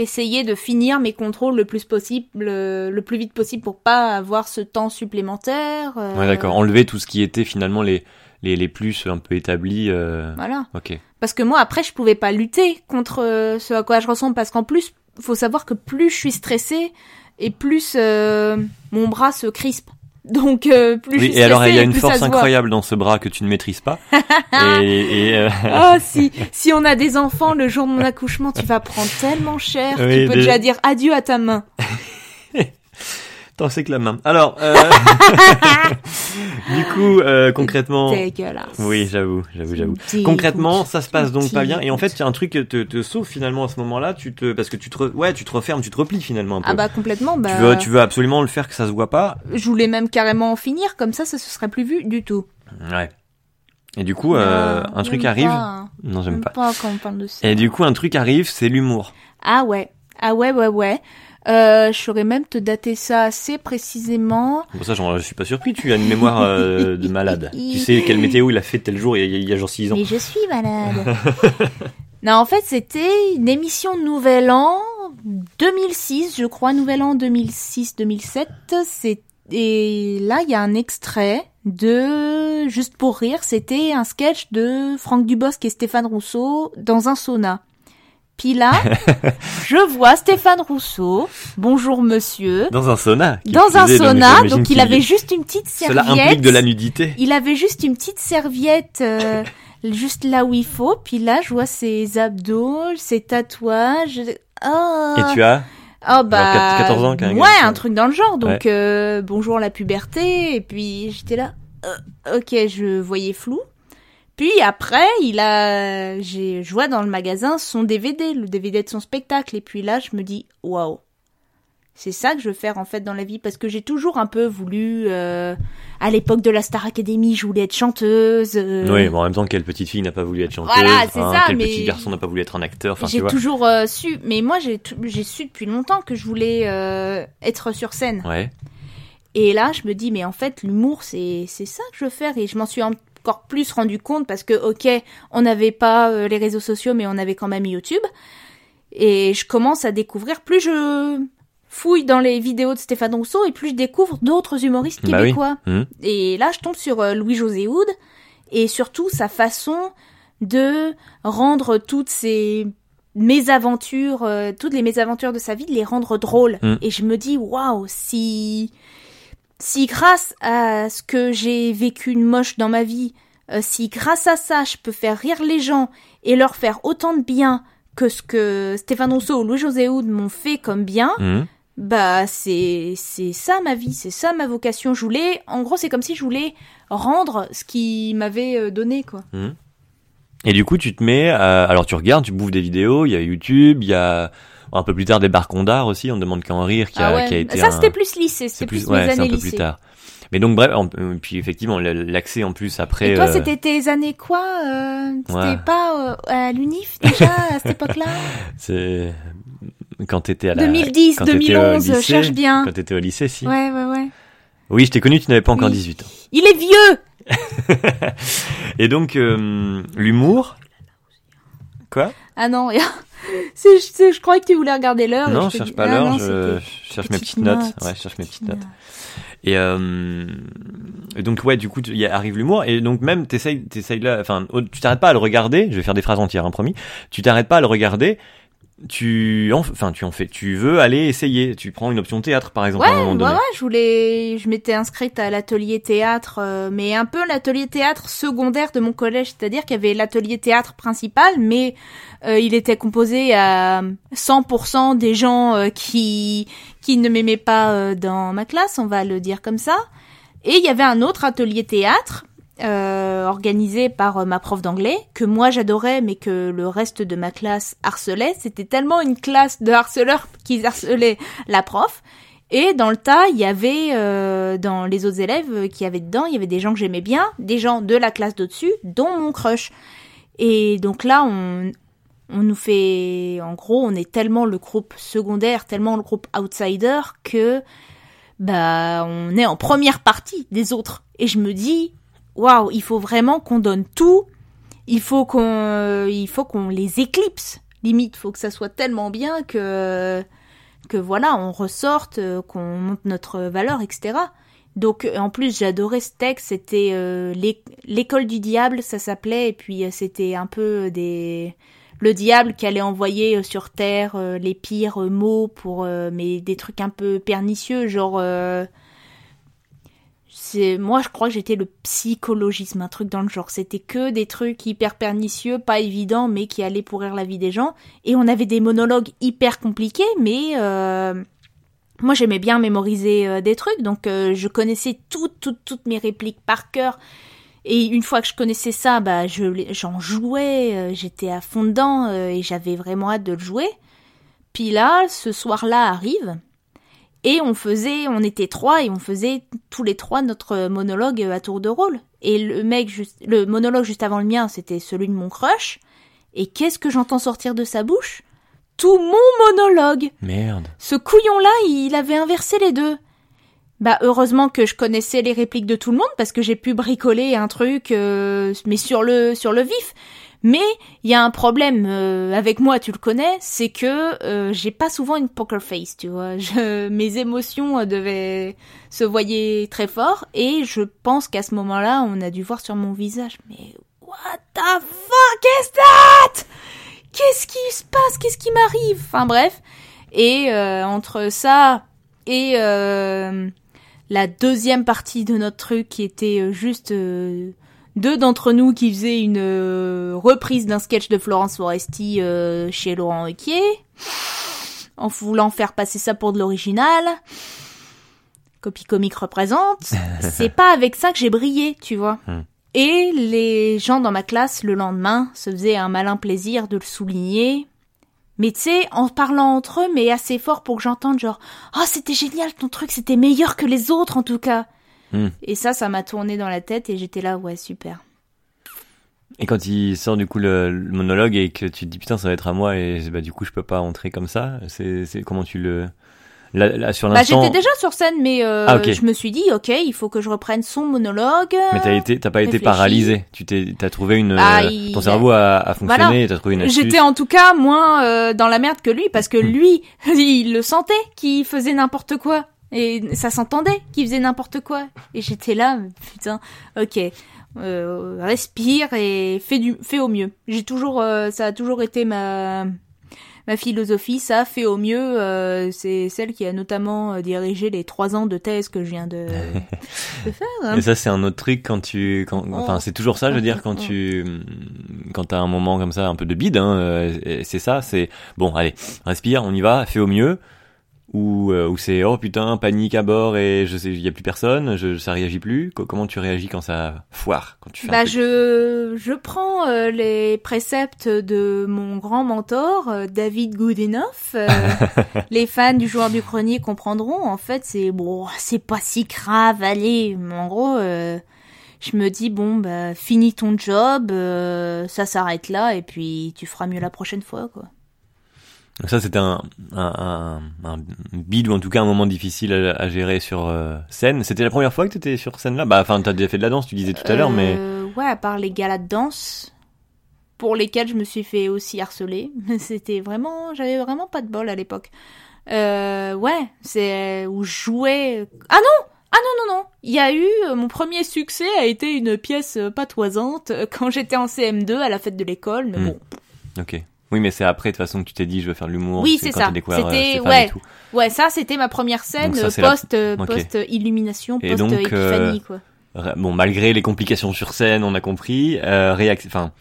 S1: essayer de finir mes contrôles le plus possible, le, plus vite possible pour pas avoir ce temps supplémentaire.
S2: Euh. Ouais, d'accord. Enlever tout ce qui était finalement les, les, les plus un peu établis. Euh...
S1: Voilà.
S2: Ok.
S1: Parce que moi, après, je pouvais pas lutter contre euh, ce à quoi je ressemble, parce qu'en plus, faut savoir que plus je suis stressée, et plus euh, mon bras se crispe. Donc euh, plus
S2: oui, et alors il y a une force incroyable dans ce bras que tu ne maîtrises pas. et, et
S1: euh... oh si si on a des enfants le jour de mon accouchement, tu vas prendre tellement cher, tu peux déjà dire adieu à ta main.
S2: T'en sais que la main. Alors, euh... du coup, euh, concrètement.
S1: Dégueulasse.
S2: Oui, j'avoue, j'avoue, j'avoue. Concrètement, ça se passe donc pas bien. Et en fait, il y a un truc te, te sauve finalement à ce moment-là. Tu te, parce que tu te, ouais, tu te refermes, tu te replies finalement un peu.
S1: Ah bah complètement. Bah...
S2: Tu veux, tu veux absolument le faire que ça se voit pas.
S1: Je voulais même carrément en finir, comme ça, ça se serait plus vu du tout.
S2: Ouais. Et du coup, euh, un truc arrive.
S1: Non, j'aime pas. pas quand on parle de ça.
S2: Et du coup, un truc arrive, c'est l'humour.
S1: Ah ouais. Ah ouais, ouais, ouais. Euh, je saurais même te dater ça assez précisément.
S2: Bon, ça, je suis pas surpris. Tu as une mémoire euh, de malade. tu sais quelle météo il a fait tel jour il y a, il y a genre 6 ans.
S1: Mais je suis malade. non, en fait, c'était une émission Nouvel An 2006, je crois, Nouvel An 2006-2007. C'est et là, il y a un extrait de Juste pour rire. C'était un sketch de Franck Dubosc et Stéphane Rousseau dans un sauna. Puis là, je vois Stéphane Rousseau. Bonjour monsieur.
S2: Dans un sauna.
S1: Dans un sauna, donc il avait juste une petite serviette.
S2: Cela implique de la nudité.
S1: Il avait juste une petite serviette euh, juste là où il faut. Puis là, je vois ses abdos, ses tatouages. Oh.
S2: Et tu as
S1: Oh bah
S2: 14 ans quand même.
S1: Ouais, un truc dans le genre. Donc euh, bonjour la puberté et puis j'étais là. Euh, ok, je voyais flou. Puis après, il a, j'ai, je vois dans le magasin son DVD, le DVD de son spectacle. Et puis là, je me dis, waouh, C'est ça que je veux faire en fait dans la vie parce que j'ai toujours un peu voulu euh, à l'époque de la Star Academy, je voulais être chanteuse. euh,
S2: Oui, mais en même temps, quelle petite fille n'a pas voulu être chanteuse
S1: Voilà, c'est
S2: hein,
S1: ça,
S2: Quel
S1: mais-
S2: petit garçon n'a pas voulu être un acteur Enfin,
S1: j'ai toujours euh, su, mais moi j'ai j'ai su depuis longtemps que je voulais euh, être sur scène.
S2: Ouais.
S1: Et là, je me dis, mais en fait, l'humour, c'est c'est ça que je veux faire. Et je m'en suis encore plus rendu compte parce que, ok, on n'avait pas euh, les réseaux sociaux, mais on avait quand même YouTube. Et je commence à découvrir, plus je fouille dans les vidéos de Stéphane Rousseau, et plus je découvre d'autres humoristes
S2: Bah oui.
S1: québécois.
S2: Mhm.
S1: Et là, je tombe sur euh, Louis-José Houd, et surtout sa façon de rendre toutes ces mésaventures, euh, toutes les mésaventures de sa vie, de les rendre drôles.
S2: Mm.
S1: Et je me dis, waouh, si, si grâce à ce que j'ai vécu de moche dans ma vie, euh, si grâce à ça, je peux faire rire les gens et leur faire autant de bien que ce que Stéphane Rousseau ou Louis-José Houd m'ont fait comme bien,
S2: Mhm.
S1: bah c'est c'est ça ma vie, c'est ça ma vocation. Je voulais, en gros, c'est comme si je voulais rendre ce qui m'avait euh, donné quoi.
S2: Et du coup, tu te mets, à- alors tu regardes, tu bouffes des vidéos, il y a YouTube, il y a un peu plus tard des barcons d'art aussi, on ne demande qu'en rire, qui a,
S1: ah ouais.
S2: qui a été
S1: ça
S2: un-
S1: c'était plus lycée,
S2: c'est
S1: c'était plus,
S2: ouais,
S1: mes
S2: c'est un peu
S1: lycée.
S2: plus tard. Mais donc bref, on- euh, puis effectivement l'accès en plus après.
S1: Et toi,
S2: euh,
S1: c'était tes années quoi euh, C'était
S2: Ouais.
S1: pas euh, à l'UNIF déjà à cette époque-là
S2: c'est quand t'étais à la
S1: 2010,
S2: quand t'étais au
S1: 2011,
S2: lycée,
S1: cherche bien.
S2: Quand t'étais au lycée, si.
S1: Ouais, ouais, ouais.
S2: Oui, je t'ai connu, tu n'avais pas encore
S1: Oui.
S2: 18 ans.
S1: Il est vieux
S2: Et donc l'humour. Quoi?
S1: Ah non. C'est- c'est- je croyais que tu voulais regarder l'heure.
S2: Non,
S1: je
S2: je cherche pas
S1: Ah
S2: l'heure, je, je cherche mes
S1: petites
S2: notes.
S1: notes.
S2: Ouais, je cherche mes petites notes. Et, euh, et donc ouais, du coup, il arrive l'humour et donc même t'essayes, t'essayes là, enfin, tu t'arrêtes pas à le regarder. Je vais faire des phrases entières, hein, promis. Tu t'arrêtes pas à le regarder. Tu, en- enfin, tu en fais, tu veux aller essayer. Tu prends une option théâtre, par exemple,
S1: Ouais,
S2: à un moment
S1: ouais,
S2: donné.
S1: ouais, je voulais, je m'étais inscrite à l'atelier théâtre, euh, mais un peu l'atelier théâtre secondaire de mon collège, c'est-à-dire qu'il y avait l'atelier théâtre principal, mais euh, il était composé à 100% des gens euh, qui qui ne m'aimaient pas euh, dans ma classe, on va le dire comme ça. Et il y avait un autre atelier théâtre euh, organisé par euh, ma prof d'anglais que moi j'adorais, mais que le reste de ma classe harcelait. C'était tellement une classe de harceleurs qu'ils harcelaient la prof. Et dans le tas, il y avait, euh, dans les autres élèves qui avaient dedans, il y avait des gens que j'aimais bien, des gens de la classe d'au-dessus, dont mon crush. Et donc là, on, on nous fait, en gros, on est tellement le groupe secondaire, tellement le groupe outsider que, bah, on est en première partie des autres. Et je me dis, waouh, il faut vraiment qu'on donne tout. Il faut qu'on, euh, il faut qu'on les éclipse. Limite, faut que ça soit tellement bien que, que voilà, on ressorte, euh, qu'on monte notre valeur, etc. Donc, euh, en plus, j'adorais ce texte. C'était l'é- l'école du diable, ça s'appelait, et puis c'était un peu des le diable qui allait envoyer sur terre les pires mots pour mais des trucs un peu pernicieux, genre moi je crois que j'étais le psychologisme, un truc dans le genre. C'était que des trucs hyper pernicieux, pas évidents, mais qui allaient pourrir la vie des gens. Et on avait des monologues hyper compliqués, mais euh, moi j'aimais bien mémoriser euh, des trucs, donc euh, je connaissais toutes, toutes, toutes mes répliques par cœur. Et une fois que je connaissais ça, bah j'en jouais, j'étais à fond dedans et j'avais vraiment hâte de le jouer. Puis là, ce soir-là arrive et on faisait, on était trois et on faisait tous les trois notre monologue à tour de rôle. Et le mec, juste, le monologue juste avant le mien, c'était celui de mon crush. Et qu'est-ce que j'entends sortir de sa bouche? Tout mon monologue.
S2: Merde.
S1: Ce couillon-là, il avait inversé les deux. Bah heureusement que je connaissais les répliques de tout le monde parce que j'ai pu bricoler un truc, euh, mais sur le sur le vif. Mais il y a un problème euh, avec moi, tu le connais, c'est que euh, j'ai pas souvent une poker face, tu vois. Mes émotions euh, devaient se voyer très fort et je pense qu'à ce moment-là, on a dû voir sur mon visage. Mais what the fuck is that? Qu'est-ce qui se passe? Qu'est-ce qui m'arrive? Enfin bref. Et entre ça et la deuxième partie de notre truc qui était juste deux d'entre nous qui faisaient une euh, reprise d'un sketch de Florence Foresti euh, chez Laurent Ruquier en voulant faire passer ça pour de l'original. Copie comique représente. C'est pas avec ça que j'ai brillé, tu vois.
S2: Hmm.
S1: Et les gens dans ma classe le lendemain se faisaient un malin plaisir de le souligner. Mais tu sais, en parlant entre eux, mais assez fort pour que j'entende genre « Oh, c'était génial ton truc, c'était meilleur que les autres en tout cas
S2: Hmm.
S1: Et ça, ça m'a tourné dans la tête et j'étais là « Ouais, super.
S2: Et quand il sort du coup le, le monologue et que tu te dis putain ça va être à moi et bah du coup je peux pas entrer comme ça, c'est comment tu le là, là, sur »
S1: Bah
S2: l'instant
S1: j'étais déjà sur scène, mais euh,
S2: Ah,
S1: je me suis dit « Ok, il faut que je reprenne son monologue. »
S2: mais t'as été t'as pas été paralysé, tu t'es t'as trouvé une
S1: Ah,
S2: euh,
S1: il-
S2: ton cerveau a, a fonctionné,
S1: Voilà.
S2: t'as trouvé une.
S1: J'étais en tout cas moins euh, dans la merde que lui parce
S2: Hmm.
S1: que lui, il le sentait qu'il faisait n'importe quoi et ça s'entendait qu'il faisait n'importe quoi et j'étais là putain ok euh, respire et fais du fais au mieux j'ai toujours euh, ça a toujours été ma ma philosophie ça fait au mieux euh, c'est celle qui a notamment dirigé les trois ans de thèse que je viens de, de faire hein.
S2: Et ça c'est un autre truc quand tu quand
S1: Oh.
S2: enfin c'est toujours ça je veux dire quand tu quand t'as un moment comme ça un peu de bide hein, c'est ça c'est bon allez respire on y va fais au mieux ou euh, ou c'est oh putain panique à bord et je sais il y a plus personne je ça réagit plus Co- comment tu réagis quand ça foire quand tu fais
S1: Bah, je, je prends euh, les préceptes de mon grand mentor, euh, David Goodenough. Euh, les fans du joueur du grenier comprendront. En fait, c'est bon, c'est pas si grave, allez. Mais En gros, euh, je me dis, bon, bah, finis ton job, euh, ça s'arrête là, et puis tu feras mieux la prochaine fois, quoi.
S2: Donc ça c'était un, un, un, un bide ou en tout cas un moment difficile à, à gérer sur euh, scène c'était la première fois que t'étais sur scène là? Bah enfin t'as déjà fait de la danse tu disais tout à l'heure mais
S1: Euh, Ouais, à part les galas de danse, pour lesquels je me suis fait aussi harceler. C'était vraiment... J'avais vraiment pas de bol à l'époque. Euh, ouais, c'est où je jouais... Ah non Ah non, non, non Il y a eu... Mon premier succès a été une pièce patoisante quand j'étais en CM2 à la fête de l'école, mais
S2: Hmm.
S1: bon...
S2: ok oui mais c'est après de toute façon que tu t'es dit je veux faire de l'humour
S1: Oui, c'est ça.
S2: euh,
S1: C'était- ouais.
S2: et tout
S1: Ouais, ça, c'était ma première scène euh,
S2: la-
S1: post, euh, post-illumination,
S2: Et donc,
S1: post-épiphanie, quoi.
S2: Bon malgré les complications sur scène on a compris euh, enfin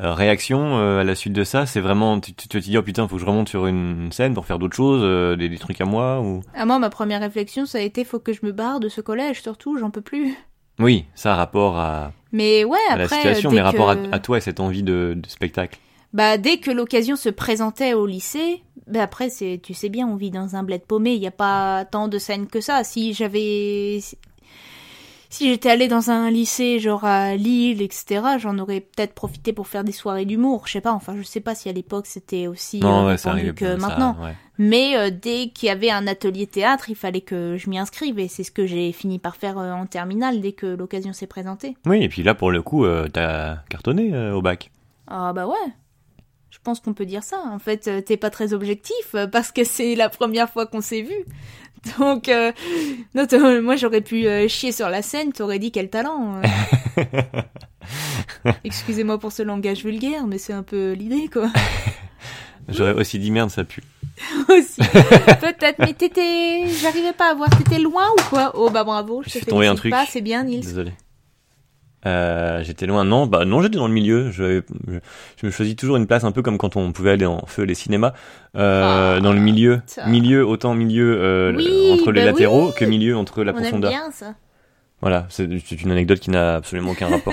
S2: euh, réaction euh, à la suite de ça c'est vraiment tu, te dis oh putain faut que je remonte sur une scène pour faire d'autres choses euh, des, des trucs à moi ou?
S1: À moi, ma première réflexion, ça a été faut que je me barre de ce collège, surtout, j'en peux plus.
S2: oui ça rapport à,
S1: Mais ouais,
S2: à
S1: après,
S2: la situation mais rapport à, à toi et cette envie de, de spectacle
S1: bah dès que l'occasion se présentait au lycée, bah après c'est, tu sais bien, on vit dans un bled paumé, il n'y a pas tant de scènes que ça. Si j'avais, si, j'étais allée dans un lycée genre à Lille, etc., j'en aurais peut-être profité pour faire des soirées d'humour. Je sais pas, enfin je sais pas si à l'époque c'était aussi
S2: non
S1: euh,
S2: ouais ça
S1: que
S2: ça,
S1: maintenant.
S2: ouais.
S1: Mais euh, dès qu'il y avait un atelier théâtre, il fallait que je m'y inscrive et c'est ce que j'ai fini par faire euh, en terminale dès que l'occasion s'est présentée.
S2: oui et puis là pour le coup euh, t'as cartonné au bac
S1: Ah bah ouais. Pense qu'on peut dire ça. En fait, euh, t'es pas très objectif euh, parce que c'est la première fois qu'on s'est vu. Donc, euh, non, moi j'aurais pu euh, chier sur la scène, t'aurais dit quel talent. euh. Excusez-moi pour ce langage vulgaire, mais c'est un peu l'idée quoi.
S2: j'aurais aussi dit merde ça pue
S1: Aussi. Peut-être, mais t'étais, j'arrivais pas à voir, t'étais loin ou quoi? Oh bah bravo, je
S2: Je suis tombé un truc.
S1: c'est bien Nils.
S2: Désolé. Euh, j'étais loin. Non, bah non, j'étais dans le milieu. Je, je, je me choisis toujours une place un peu comme quand on pouvait aller en feu les cinémas. Euh,
S1: Ah,
S2: dans le milieu,
S1: ça.
S2: milieu autant milieu euh,
S1: Oui,
S2: entre les
S1: bah
S2: latéraux
S1: oui.
S2: que milieu entre la
S1: On aime
S2: profondeur.
S1: bien ça.
S2: Voilà, c'est une anecdote qui n'a absolument aucun rapport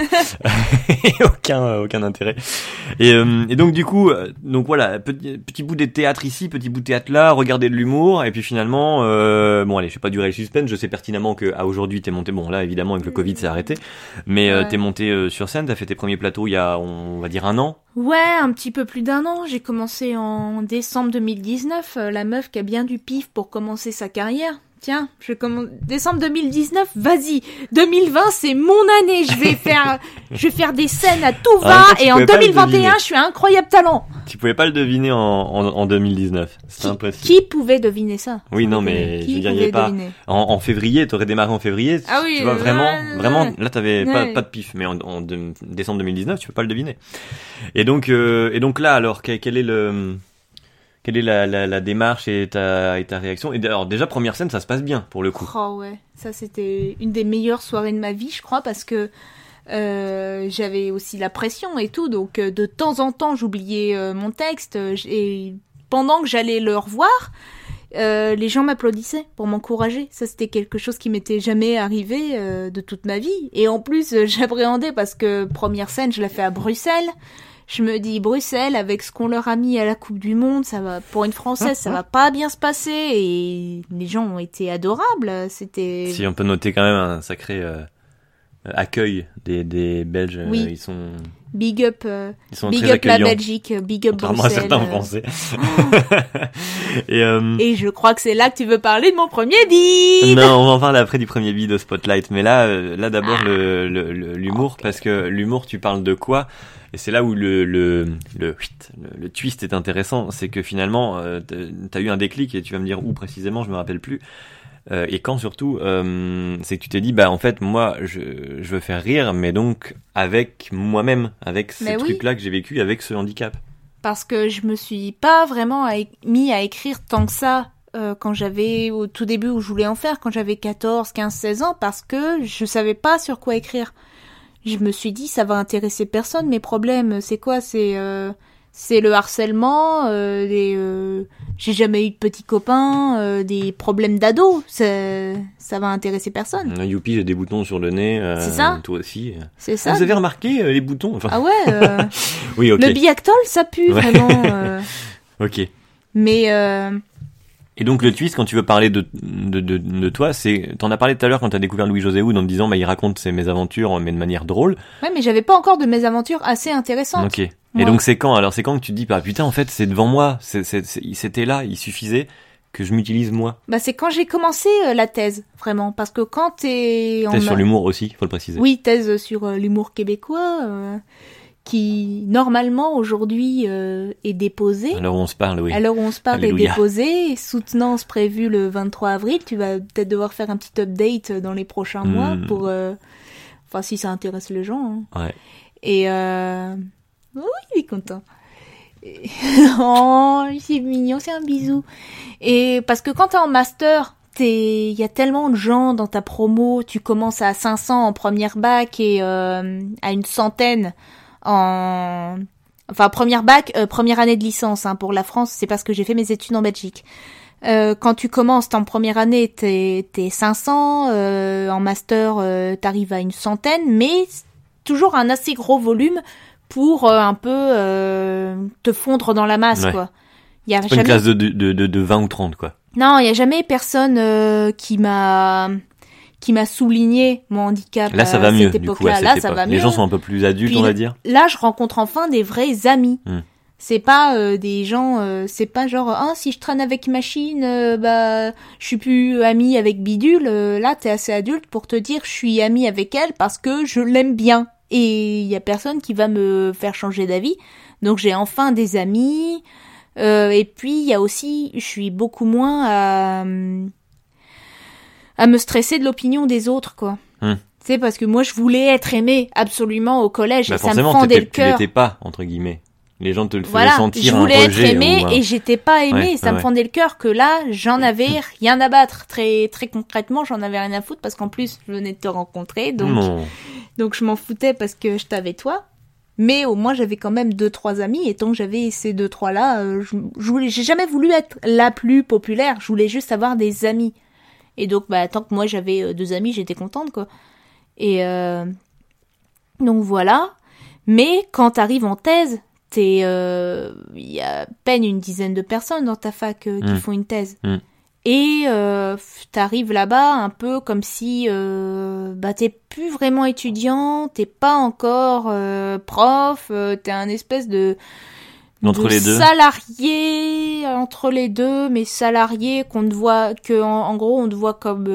S2: et aucun euh, aucun intérêt. Et, euh, et donc du coup, euh, donc voilà, petit, petit bout de théâtre ici, petit bout de théâtre là, regarder de l'humour, et puis finalement, euh, bon allez, je vais pas durer le suspense, je sais pertinemment que à aujourd'hui t'es monté, bon là évidemment avec le Covid c'est arrêté, mais euh,
S1: Ouais.
S2: t'es monté euh, sur scène, t'as fait tes premiers plateaux il y a on va dire un an.
S1: Ouais, un petit peu plus d'un an. J'ai commencé en décembre 2019. euh, la meuf qui a bien du pif pour commencer sa carrière. Tiens, je commence décembre 2019. Vas-y, 2020 c'est mon année. Je vais faire, je vais faire des scènes à tout
S2: En même
S1: va.
S2: tu
S1: Et en
S2: pouvais pas le
S1: 2021,
S2: deviner.
S1: je suis un incroyable talent.
S2: Tu pouvais pas le deviner en, en, en 2019, c'est
S1: Qui,
S2: impossible.
S1: qui pouvait deviner ça?
S2: Oui, non,
S1: Qui
S2: mais je y
S1: pouvait
S2: avait pas- En, en février, t'aurais démarré en février.
S1: Ah oui,
S2: tu vois vraiment, vraiment, là t'avais pas,
S1: Ouais.
S2: pas de pif, mais en, en de- décembre 2019, tu peux pas le deviner. Et donc, euh, et donc là, alors, quel est le, quelle est la, la, démarche et ta, et ta réaction? Et alors déjà première scène, ça se passe bien pour le coup.
S1: Oh ouais, ça c'était une des meilleures soirées de ma vie, je crois, parce que euh, j'avais aussi la pression et tout, donc euh, de temps en temps j'oubliais euh, mon texte et pendant que j'allais le revoir, les gens m'applaudissaient pour m'encourager. Ça c'était quelque chose qui m'était jamais arrivé de toute ma vie. Et en plus j'appréhendais parce que première scène je l'ai fait à Bruxelles. Je me dis Bruxelles avec ce qu'on leur a mis à la Coupe du Monde, ça va pour une française, ça va pas bien se passer et les gens ont été adorables. C'était
S2: Si on peut noter quand même un sacré euh, accueil des, des Belges,
S1: Oui.
S2: euh, ils sont
S1: big up, euh,
S2: sont
S1: big up la. Belgique, big up
S2: à
S1: Bruxelles.
S2: certains
S1: euh.
S2: Français. Et euh,
S1: Et je crois que c'est là que tu veux parler de mon premier bid.
S2: non, on va en parler après du premier bid au Spotlight. Mais là, euh, là d'abord le le- le- l'humour, parce que l'humour, tu parles de quoi? Et c'est là où le le le, le, le twist est intéressant, c'est que finalement, euh, t'as eu un déclic et tu vas me dire où précisément, je me rappelle plus. Euh, et quand surtout, euh, c'est que tu t'es dit, bah en fait, moi, je, je veux faire rire, mais donc avec moi-même, avec ces
S1: oui.
S2: trucs-là que j'ai vécu, avec ce handicap.
S1: Parce que je me suis pas vraiment mis à écrire tant que ça euh, quand j'avais au tout début où je voulais en faire, quand j'avais 14, 15, 16 ans, parce que je savais pas sur quoi écrire. Je me suis dit ça va intéresser personne. Mes problèmes, c'est quoi C'est c'est le harcèlement, euh, les, euh, j'ai jamais eu de petits copains, euh, des problèmes d'ado. Ça, ça va intéresser personne.
S2: Youpi, j'ai des boutons sur le nez. euh,
S1: C'est ça
S2: Toi aussi.
S1: C'est ça.
S2: Ah, vous avez remarqué euh, les boutons enfin,
S1: Ah ouais. euh,
S2: Oui, ok.
S1: Le biactol, ça pue
S2: Ouais.
S1: vraiment. euh,
S2: Ok.
S1: mais euh,
S2: Et donc le twist, quand tu veux parler de, de, de, de toi, c'est, t'en as parlé tout à l'heure quand t'as découvert Louis-José Houd en te disant, bah, il raconte ses mésaventures, mais de manière drôle.
S1: ouais, mais j'avais pas encore de mésaventures assez intéressantes.
S2: Ok. Et donc c'est quand Alors c'est quand que tu te dis, bah putain, en fait, c'est devant moi, c'était là, il suffisait que je m'utilise moi.
S1: Bah c'est quand j'ai commencé euh, la thèse, vraiment, parce que quand t'es en
S2: T'es sur l'humour aussi, faut le préciser.
S1: oui thèse sur euh, l'humour québécois, euh, qui normalement aujourd'hui est déposée.
S2: Alors on se parle, oui.
S1: Où on se parle est déposée, soutenance prévue le 23 avril. Tu vas peut-être devoir faire un petit update dans les prochains mois
S2: Hmm.
S1: pour, euh, enfin si ça intéresse les gens. hein.
S2: Ouais.
S1: Et euh... oui, il est content. Oh, c'est mignon, c'est un bisou. Et parce que quand t'es en master, t'es, il y a tellement de gens dans ta promo. Tu commences à 500 en première bac et euh, à une centaine en, enfin première bac, euh, première année de licence hein, pour la France. C'est parce que j'ai fait mes études en Belgique. Euh, quand tu commences en première année, t'es, t'es 500, euh, en master, t'arrives à une centaine, mais toujours un assez gros volume pour euh, un peu euh, te fondre dans la masse,
S2: Ouais.
S1: quoi. Il y a jamais...
S2: une classe de, de, de, de 20 ou 30, quoi.
S1: Non, il y a jamais personne euh, qui m'a qui m'a souligné mon handicap
S2: Là, ça va mieux, du coup,
S1: Là, ça va
S2: Les
S1: mieux.
S2: gens sont un peu plus adultes,
S1: Puis
S2: on va dire.
S1: Là, je rencontre enfin des vrais amis.
S2: Hmm.
S1: C'est pas euh, des gens, euh, c'est pas genre ah si je traîne avec machine, euh, bah je suis plus amie avec bidule. Euh, là, t'es assez adulte pour te dire je suis amie avec elle parce que je l'aime bien et il y a personne qui va me faire changer d'avis. Donc j'ai enfin des amis. Euh, et puis il y a aussi, je suis beaucoup moins à à me stresser de l'opinion des autres quoi.
S2: Hmm.
S1: Tu sais parce que moi je voulais être aimée absolument au collège
S2: Bah
S1: et ça me fendait le
S2: tu
S1: cœur.
S2: pas, entre guillemets. Les gens te le faisaient
S1: Voilà,
S2: sentir
S1: je
S2: un
S1: voulais être
S2: rejet
S1: aimée
S2: ou un-
S1: et j'étais pas aimée,
S2: Ouais,
S1: et ça
S2: ouais,
S1: me fendait le cœur que là, j'en avais rien à battre. Très très concrètement, j'en avais rien à foutre parce qu'en plus, je venais de te rencontrer, donc
S2: Non.
S1: donc je m'en foutais parce que je t'avais toi. Mais au moins, j'avais quand même deux trois amis et tant que j'avais ces deux trois là, euh, je, je voulais, j'ai jamais voulu être la plus populaire. Je voulais juste avoir des amis. Et donc, bah tant que moi j'avais euh, deux amis, j'étais contente quoi. Et euh, donc voilà. Mais quand t'arrives en thèse, t'es, euh, il y a à peine une dizaine de personnes dans ta fac euh, qui
S2: Mm.
S1: font une thèse.
S2: Mm.
S1: Et euh, t'arrives là-bas un peu comme si euh, bah t'es plus vraiment étudiant, t'es pas encore euh, prof, euh, t'es un espèce de
S2: Entre
S1: de
S2: les deux.
S1: salarié entre les deux, mais salarié qu'on te voit que en, en gros on te voit comme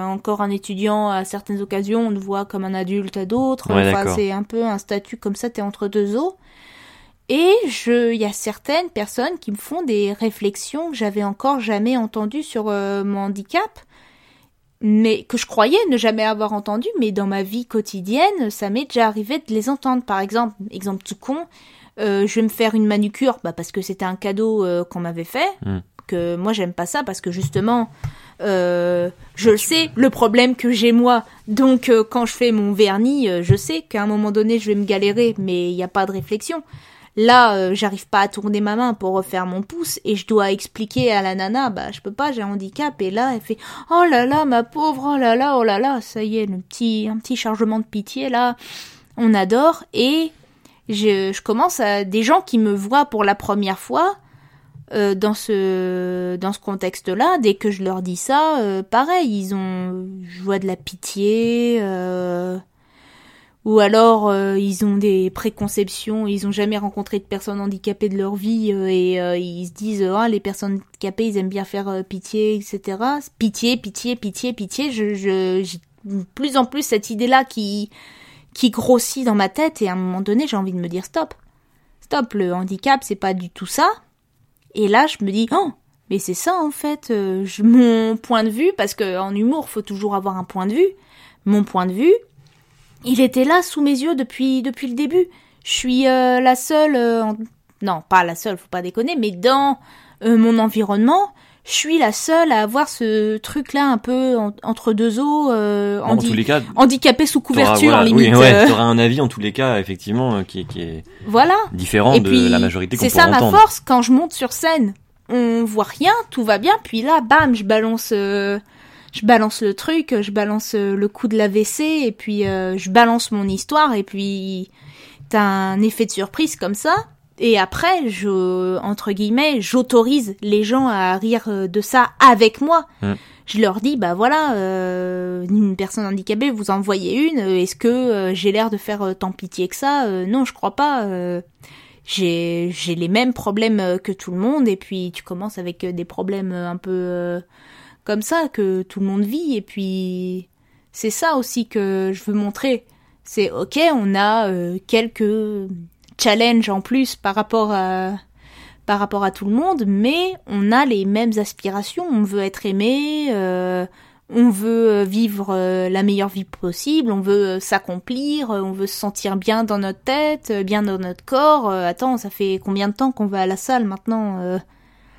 S1: encore un étudiant à certaines occasions, on te voit comme un adulte à d'autres.
S2: Ouais,
S1: enfin c'est un peu un statut comme ça, t'es entre deux eaux. Et je, il y a certaines personnes qui me font des réflexions que j'avais encore jamais entendues sur euh, mon handicap, mais que je croyais ne jamais avoir entendu, mais dans ma vie quotidienne, ça m'est déjà arrivé de les entendre. Par exemple, exemple tout con, euh, je vais me faire une manucure, bah parce que c'était un cadeau euh, qu'on m'avait fait,
S2: Mm.
S1: que moi j'aime pas ça parce que justement, euh, je le sais, le problème que j'ai moi. Donc euh, quand je fais mon vernis, euh, je sais qu'à un moment donné je vais me galérer, mais il n'y a pas de réflexion. Là, euh, j'arrive pas à tourner ma main pour refaire mon pouce et je dois expliquer à la nana, bah je peux pas, j'ai un handicap. Et là, elle fait, oh là là, ma pauvre, oh là là, oh là là, ça y est, le petit, un petit chargement de pitié là, on adore. Et je, je commence à des gens qui me voient pour la première fois euh, dans ce dans ce contexte-là. Dès que je leur dis ça, euh, pareil, ils ont je vois de la pitié. Euh, ou alors euh, ils ont des préconceptions, ils ont jamais rencontré de personnes handicapées de leur vie euh, et euh, ils se disent ah les personnes handicapées ils aiment bien faire euh, pitié etc. Pitié, pitié, pitié, pitié. Je, j'ai plus en plus cette idée là qui qui grossit dans ma tête et à un moment donné j'ai envie de me dire stop, stop le handicap c'est pas du tout ça. Et là je me dis oh mais c'est ça en fait euh, je, mon point de vue parce que en humour faut toujours avoir un point de vue. Mon point de vue il était là sous mes yeux depuis depuis le début. Je suis euh, la seule, euh, en- non pas la seule, faut pas déconner, mais dans euh, mon environnement, je suis la seule à avoir ce truc-là un peu en- entre deux eaux, euh,
S2: Non,
S1: handi-
S2: en tous les cas,
S1: handicapé sous couverture
S2: voilà,
S1: limite.
S2: Oui, ouais,
S1: euh,
S2: t'auras un avis en tous les cas, effectivement, euh, qui, est- qui est
S1: voilà.
S2: différent
S1: Et
S2: de
S1: puis
S2: la majorité qu'on
S1: c'est ça ma force quand je monte sur scène. On voit rien, tout va bien, puis là, bam, je balance, euh, je balance le truc, je balance euh, le coup de la WC, et puis euh, je balance mon histoire, et puis t'as un effet de surprise comme ça. Et après, je, entre guillemets, j'autorise les gens à rire euh, de ça avec moi.
S2: Mm.
S1: Je leur dis, bah voilà, euh, une personne handicapée, vous en voyez une, euh, est-ce que euh, j'ai l'air de faire tant pitié que ça? Non, je crois pas. euh, j'ai j'ai les mêmes problèmes que tout le monde et puis tu commences avec des problèmes un peu euh, comme ça que tout le monde vit. Et puis c'est ça aussi que je veux montrer. C'est ok on a euh, quelques challenges en plus par rapport à par rapport à tout le monde mais on a les mêmes aspirations. On veut être aimé euh, on veut euh, vivre la meilleure vie possible, on veut s'accomplir, on veut se sentir bien dans notre tête, bien dans notre corps. Attends, ça fait combien de temps qu'on va à la salle maintenant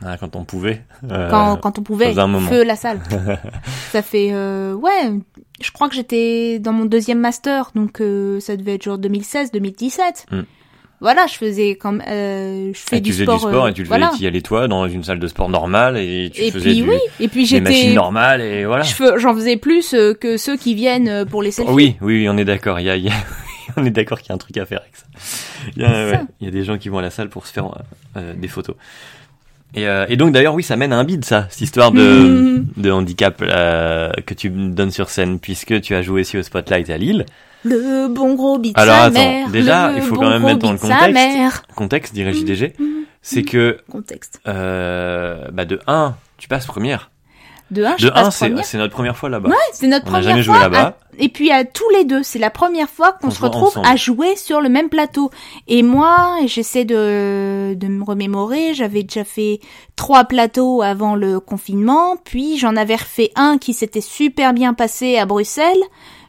S2: Ah, quand on pouvait. euh,
S1: quand, quand on pouvait,
S2: un moment.
S1: feu la salle. ça fait, euh, ouais, je crois que j'étais dans mon deuxième master, donc euh, ça devait être genre 2016-2017.
S2: Mm.
S1: Voilà, je faisais comme, je fais
S2: et
S1: du
S2: tu faisais du sport et tu le
S1: voilà.
S2: faisais y aller toi dans une salle de sport normale et tu
S1: Et
S2: faisais
S1: puis
S2: du,
S1: oui, et puis
S2: des machines normales et voilà.
S1: j'en faisais plus que ceux qui viennent pour les selfies.
S2: Oui, oui, on est d'accord. Il y a, il y a- on est d'accord qu'il y a un truc à faire avec ça. Il y a,
S1: C'est ça.
S2: ouais, il y a des gens qui vont à la salle pour se faire euh, des photos. Et, euh, et donc d'ailleurs, oui, ça mène à un bide, ça, cette histoire de, de handicap euh, que tu me donnes sur scène, puisque tu as joué aussi au Spotlight à Lille.
S1: Le bon gros bit de
S2: Alors, attends,
S1: mère.
S2: déjà, il faut
S1: bon
S2: quand même mettre dans le
S1: sa
S2: contexte.
S1: mère.
S2: Contexte, dirait JDG,
S1: Mhm.
S2: c'est que
S1: Contexte.
S2: euh, bah de 1, tu passes première.
S1: De 1, je
S2: De 1,
S1: passe
S2: c'est notre première fois là-bas.
S1: Ouais, c'est notre
S2: on n'a
S1: première
S2: jamais joué là-bas.
S1: Et puis à tous les deux, c'est la première fois qu'on
S2: On
S1: se retrouve
S2: ensemble.
S1: à jouer sur le même plateau. Et moi, j'essaie de, de me remémorer, j'avais déjà fait trois plateaux avant le confinement, puis j'en avais refait un qui s'était super bien passé à Bruxelles,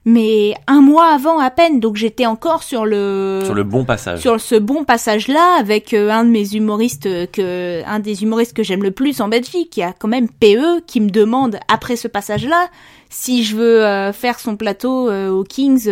S1: mais un mois avant à peine, donc j'étais encore sur le
S2: Sur le bon passage.
S1: sur ce bon passage-là avec euh, un de mes humoristes que un des humoristes que j'aime le plus en Belgique, qui a quand même PE, qui me demande après ce passage-là si je veux euh, faire son plateau euh, aux Kings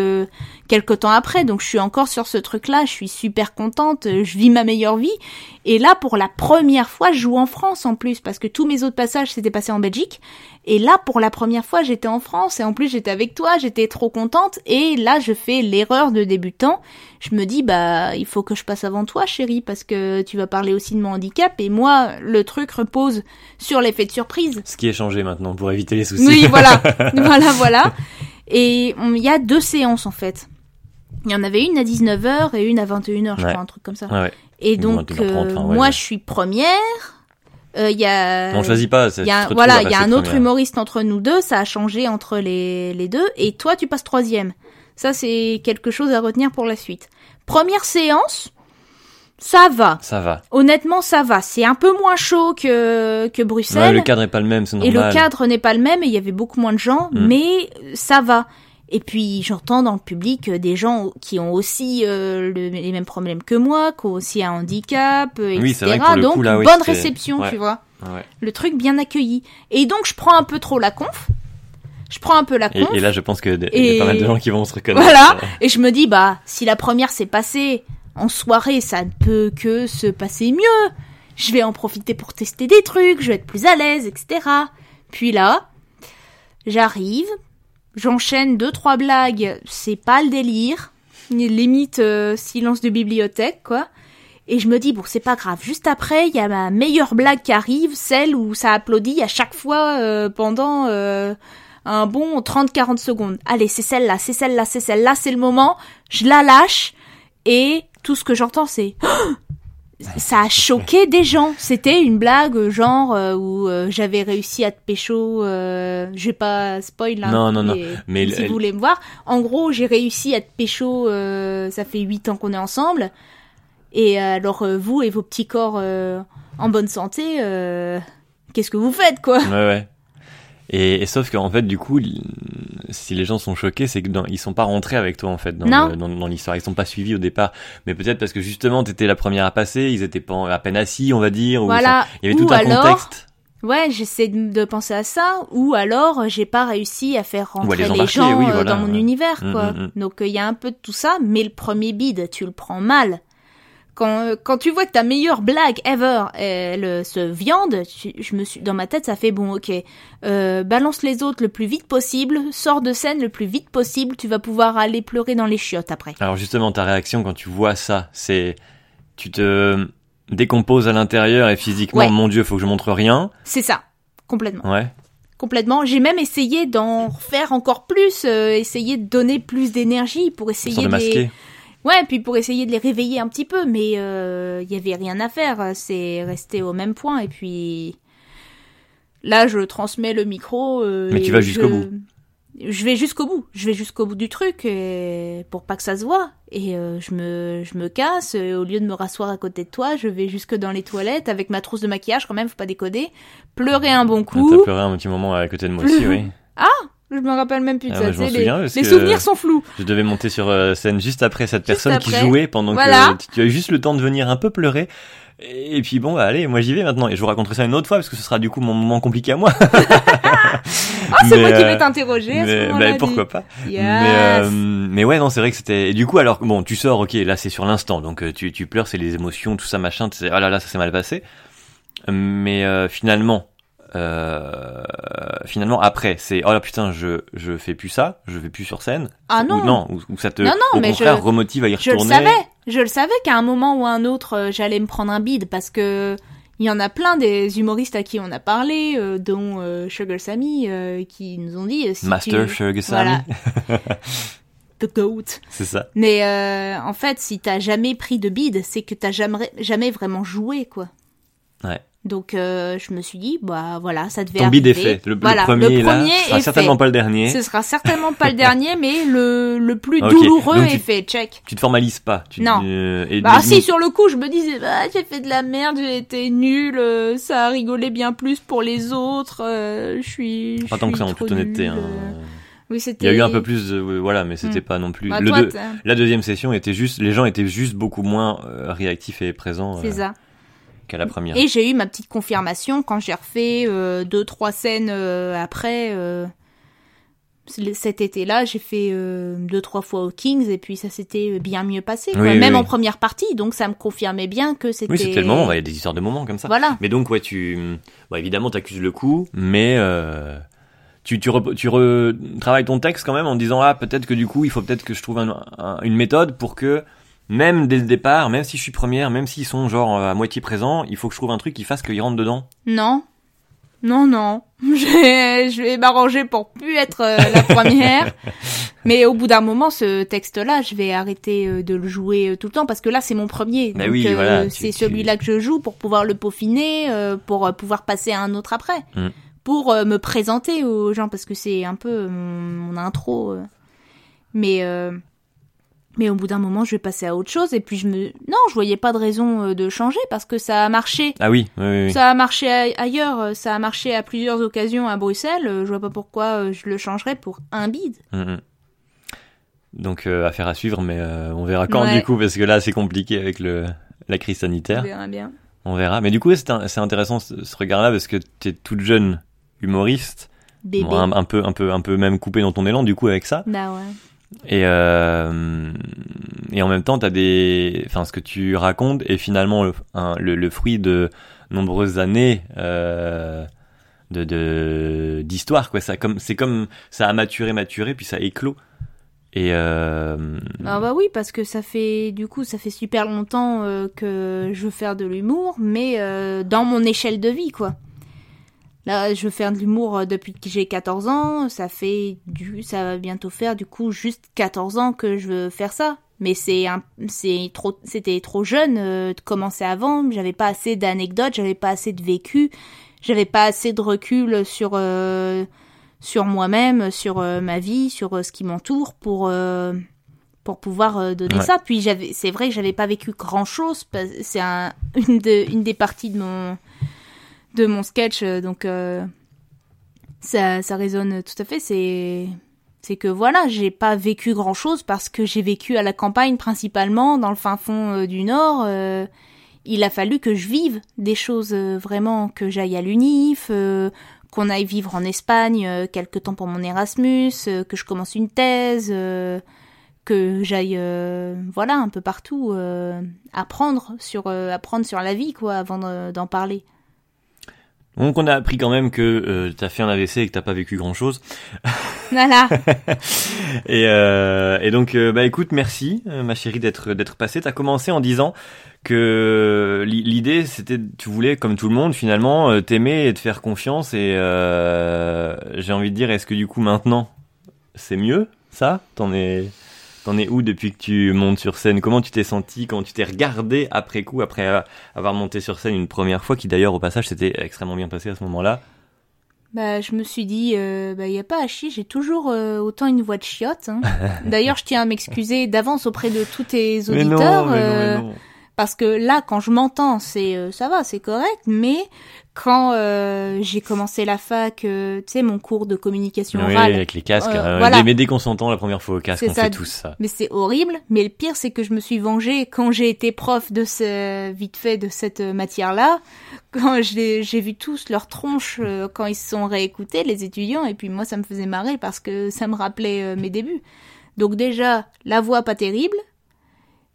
S1: euh, quelque temps après. Donc je suis encore sur ce truc-là, je suis super contente, je vis ma meilleure vie. Et là, pour la première fois, je joue en France en plus, parce que tous mes autres passages s'étaient passés en Belgique. Et là, pour la première fois, j'étais en France, et en plus j'étais avec toi, j'étais trop contente. Et là, je fais l'erreur de débutant. Je me dis, bah, il faut que je passe avant toi, chérie, parce que tu vas parler aussi de mon handicap. Et moi, le truc repose sur l'effet de surprise.
S2: Ce qui est changé maintenant pour éviter les soucis.
S1: Oui, voilà, voilà, voilà. Et il y a deux séances en fait. Il y en avait une à 19h et une à 21h, je
S2: Ouais.
S1: crois, un truc comme ça.
S2: Ouais, ouais.
S1: Et donc,
S2: 21h30,
S1: euh,
S2: enfin, ouais,
S1: moi,
S2: ouais.
S1: je suis première. Euh, y a...
S2: On choisit pas.
S1: y a, voilà, il y a un autre
S2: première.
S1: humoriste entre nous deux, ça a changé entre les, les deux, et toi tu passes troisième. Ça c'est quelque chose à retenir pour la suite. Première séance, ça va.
S2: Ça va.
S1: Honnêtement, ça va. C'est un peu moins chaud que, que
S2: Ouais,
S1: Bruxelles.
S2: le cadre est pas le même, c'est
S1: et
S2: normal.
S1: le cadre n'est pas le même et il y avait beaucoup moins de gens,
S2: Mm.
S1: mais ça va. Et puis j'entends dans le public euh, des gens qui ont aussi euh, le- les mêmes problèmes que moi, qui ont aussi un handicap, euh,
S2: Oui,
S1: etc.
S2: vrai que pour le
S1: donc
S2: coup, là, oui,
S1: bonne réception,
S2: ouais.
S1: tu vois.
S2: Ouais.
S1: Le truc bien accueilli. Et donc je prends un peu trop la conf. Je prends un peu la
S2: Et,
S1: conf.
S2: et là, je pense que il y
S1: Et-
S2: a pas mal de gens qui vont se reconnaître.
S1: Voilà. Et je me dis, bah, si la première s'est passée en soirée, ça ne peut que se passer mieux. Je vais en profiter pour tester des trucs, je vais être plus à l'aise, etc. Puis là, j'arrive, j'enchaîne deux, trois blagues, c'est pas le délire. limite euh, silence de bibliothèque, quoi. Et je me dis, bon, c'est pas grave. Juste après, il y a ma meilleure blague qui arrive, celle où ça applaudit à chaque fois euh, pendant euh, un bon 30-40 secondes. Allez, c'est celle-là, c'est celle-là, c'est celle-là, c'est le moment. Je la lâche et tout ce que j'entends, c'est... ça a choqué des gens. C'était une blague genre euh, où euh, j'avais réussi à te pécho. Euh, je vais pas spoil. Hein,
S2: Non, non, non.
S1: mais
S2: Mais
S1: si
S2: elle-
S1: vous voulez me voir, en gros, j'ai réussi à te pécho. euh, ça fait huit ans qu'on est ensemble. Et euh, alors euh, vous et vos petits corps euh, en bonne santé, euh, qu'est-ce que vous faites quoi?
S2: Ouais, ouais. Et, et sauf qu'en fait, du coup, si les gens sont choqués, c'est que dans, ils sont pas rentrés avec toi en fait dans,
S1: Non.
S2: le- dans, dans l'histoire. Ils sont pas suivis au départ, mais peut-être parce que justement, t'étais la première à passer. Ils étaient pas à peine assis, on va dire. ou
S1: Voilà.
S2: ça- il y avait
S1: Ou
S2: tout un
S1: alors,
S2: contexte.
S1: Ouais, j'essaie de, penser à ça. Ou alors, j'ai pas réussi à faire
S2: Ou
S1: rentrer
S2: les
S1: gens
S2: oui,
S1: euh,
S2: voilà,
S1: dans mon
S2: ouais.
S1: univers,
S2: Mm,
S1: quoi.
S2: mm, mm.
S1: Donc, il y a un peu de tout ça. Mais le premier bide, tu le prends mal. Quand, quand tu vois que ta meilleure blague ever, elle se viande, je me suis, dans ma tête, ça fait bon, ok, euh, balance les autres le plus vite possible, sors de scène le plus vite possible, tu vas pouvoir aller pleurer dans les chiottes après.
S2: Alors justement, ta réaction quand tu vois ça, c'est tu te décomposes à l'intérieur et physiquement,
S1: Ouais.
S2: mon Dieu, faut que je montre rien.
S1: C'est ça, complètement.
S2: Ouais.
S1: Complètement. J'ai même essayé d'en refaire encore plus, euh, essayer de donner plus d'énergie pour essayer
S2: de masquer.
S1: Ouais, puis pour essayer de les réveiller un petit peu, mais euh, il y avait rien à faire. C'est resté au même point. Et puis là, je transmets le micro. euh,
S2: Mais tu vas jusqu'au
S1: je-
S2: bout.
S1: Je vais jusqu'au bout. Je vais jusqu'au bout du truc et... pour pas que ça se voit. Et euh, je me je me casse. et au lieu de me rasseoir à côté de toi, je vais jusque dans les toilettes avec ma trousse de maquillage quand même. Faut pas décoder. Pleurer un bon
S2: Ah,
S1: coup.
S2: T'as pleuré un petit moment à côté de moi aussi, oui.
S1: Je me rappelle même plus de
S2: Ah,
S1: ça. sais,
S2: souviens
S1: les, souvenirs sont flous.
S2: Je devais monter sur euh, scène juste après cette personne qui jouait pendant
S1: Voilà.
S2: que tu- as eu juste le temps de venir un peu pleurer. Et puis bon, bah, allez, moi j'y vais maintenant. Et je vous raconterai ça une autre fois parce que ce sera du coup mon moment compliqué à moi.
S1: Ah, c'est moi qui
S2: euh,
S1: vais t'interroger à ce
S2: bah, pourquoi pas.
S1: Yes.
S2: Mais, euh, mais ouais, non, c'est vrai que c'était. Et du coup, alors bon, tu sors, ok, là c'est sur l'instant, donc euh, tu, tu pleures, c'est les émotions, tout ça, machin. Tu sais, ah là là, ça s'est mal passé. Mais euh, finalement, euh, finalement après, c'est oh là putain, je je fais plus ça, je vais plus sur scène.
S1: Ah non.
S2: Ou non, ou, ou ça te
S1: Non, non,
S2: au
S1: mais
S2: contraire
S1: je-
S2: remotive à y
S1: Je le
S2: retourner.
S1: savais. Je le savais qu'à un moment ou à un autre, euh, j'allais me prendre un bide parce que il y en a plein des humoristes à qui on a parlé, euh, dont euh, Sugar Sammy, qui nous ont dit si
S2: Master
S1: tu...
S2: Sugar Sammy,
S1: Voilà. The goat.
S2: c'est ça.
S1: Mais en fait, si t'as jamais pris de bide, c'est que t'as jamais, jamais vraiment joué, quoi.
S2: Ouais.
S1: Donc euh, je me suis dit, bah voilà, ça devait
S2: Ton
S1: arriver.
S2: bide est fait. Le, le
S1: Voilà,
S2: premier, là,
S1: premier
S2: ce sera
S1: est
S2: certainement
S1: fait.
S2: pas le dernier.
S1: Ce sera certainement pas le dernier, mais le, le plus douloureux
S2: donc
S1: est
S2: tu-
S1: fait, check.
S2: Tu te formalises pas. Tu,
S1: Non.
S2: euh, et
S1: Bah
S2: mais-
S1: si, sur le coup, je me disais, bah, j'ai fait de la merde, j'ai été nul, euh, ça a rigolé bien plus pour les autres, euh, je suis...
S2: Pas tant que ça, en toute honnêteté. hein.
S1: euh. Oui,
S2: Il y a eu un peu plus, de, voilà, mais c'était
S1: Hmm.
S2: pas non plus.
S1: Bah,
S2: le
S1: toi,
S2: deux- la deuxième session était juste, les gens étaient juste beaucoup moins euh, réactifs et présents
S1: C'est ça.
S2: Qu'à la première.
S1: Et j'ai eu ma petite confirmation quand j'ai refait euh, deux, trois scènes euh, après... euh, cet été-là, j'ai fait euh, deux, trois fois au Kings et puis ça s'était bien mieux passé, quoi.
S2: Oui,
S1: même
S2: oui,
S1: en
S2: oui.
S1: première partie, donc ça me confirmait bien que c'était...
S2: Oui, c'était le moment. Il y a des histoires de moments comme ça.
S1: Voilà.
S2: Mais donc, ouais, tu, bon, évidemment, t'accuses le coup, mais tu, tu, re- tu retravailles ton texte quand même en disant ah peut-être que du coup, il faut peut-être que je trouve un- un- une méthode pour que même dès le départ, même si je suis première, même s'ils sont genre à moitié présents, il faut que je trouve un truc qui fasse qu'ils rentrent dedans.
S1: Non. Non, non. Je vais, je vais m'arranger pour plus être euh, la première. Mais au bout d'un moment, ce texte-là, je vais arrêter euh, de le jouer euh, tout le temps parce que là, c'est mon premier.
S2: Bah oui,
S1: euh,
S2: voilà,
S1: c'est celui-là que je joue pour pouvoir le peaufiner, euh, pour euh, pouvoir passer à un autre après.
S2: Mm.
S1: Pour euh, me présenter aux gens parce que c'est un peu mon, intro. euh. Mais, euh, mais au bout d'un moment, je vais passer à autre chose. Et puis, je me, non, je voyais pas de raison euh, de changer parce que ça a marché.
S2: Ah oui, oui, oui.
S1: Ça a marché ailleurs, euh, ça a marché à plusieurs occasions à Bruxelles. euh, Je vois pas pourquoi je le changerais pour un bide.
S2: Mm, mm. Donc euh, affaire à suivre, mais euh, on verra quand
S1: Ouais.
S2: du coup, parce que là c'est compliqué avec le la crise
S1: On
S2: sanitaire.
S1: verra bien.
S2: On verra. Mais du coup, c'est intéressant ce, ce regard-là parce que t'es toute jeune humoriste,
S1: Bébé.
S2: bon, un, un peu, un peu, un peu même coupé dans ton élan du coup avec ça.
S1: Bah ouais.
S2: Et euh, et en même temps, t'as des, enfin, ce que tu racontes est finalement le, le, fruit de nombreuses années euh, de de- d'histoire quoi. Ça comme c'est comme ça a maturé, maturé, puis ça éclos. Et euh...
S1: Ah bah oui, parce que ça fait du coup ça fait super longtemps euh, que je veux faire de l'humour, mais euh, dans mon échelle de vie quoi. Là, je veux faire de l'humour euh, depuis que j'ai 14 ans, ça fait du ça va bientôt faire du coup juste 14 ans que je veux faire ça. Mais c'est un c'est trop c'était trop jeune euh, de commencer avant, j'avais pas assez d'anecdotes, j'avais pas assez de vécu, j'avais pas assez de recul sur euh, sur moi-même, sur euh, ma vie, sur ce qui m'entoure pour euh, pour pouvoir donner
S2: Ouais.
S1: ça. Puis j'avais, c'est vrai que j'avais pas vécu grand chose. C'est un, une, de, une des parties de mon de mon sketch, euh, donc euh, ça ça résonne tout à fait. C'est c'est que voilà, j'ai pas vécu grand chose parce que j'ai vécu à la campagne principalement, dans le fin fond euh, du Nord. il a fallu que je vive des choses vraiment, que j'aille à l'UNIF, qu'on aille vivre en Espagne quelque temps pour mon Erasmus, que je commence une thèse, que j'aille voilà un peu partout apprendre sur apprendre sur la vie quoi avant de- d'en parler.
S2: Donc on a appris quand même que euh, t'as fait un AVC et que t'as pas vécu grand chose.
S1: Voilà.
S2: Et, euh, et donc euh, bah écoute merci euh, ma chérie d'être d'être passée. T'as commencé en disant que l'i- l'idée c'était tu voulais comme tout le monde finalement t'aimer et te faire confiance et euh, j'ai envie de dire est-ce que du coup maintenant c'est mieux ça? T'en es t'en es où depuis que tu montes sur scène? Comment tu t'es senti Comment tu t'es regardé après coup après avoir monté sur scène une première fois qui d'ailleurs au passage s'était extrêmement bien passé à ce moment-là?
S1: Bah, je me suis dit, euh, bah, y a pas à chier, j'ai toujours euh, autant une voix de chiotte. hein. D'ailleurs, je tiens à m'excuser d'avance auprès de tous tes
S2: Mais non,
S1: auditeurs,
S2: mais non, mais
S1: euh,
S2: non.
S1: Parce que là, quand je m'entends, c'est euh, ça va, c'est correct. Mais quand euh, j'ai commencé la fac, euh, tu sais, mon cours de communication
S2: Oui,
S1: orale,
S2: avec les casques.
S1: Euh,
S2: hein.
S1: voilà.
S2: Mais dès qu'on s'entend la première fois au casque, on
S1: ça.
S2: fait tous ça.
S1: mais c'est horrible. Mais le pire, c'est que je me suis vengée quand j'ai été prof de ce vite fait de cette euh, matière-là. Quand j'ai vu tous leurs tronches euh, quand ils se sont réécoutés, les étudiants, et puis moi, ça me faisait marrer parce que ça me rappelait euh, mes débuts. Donc déjà, la voix pas terrible.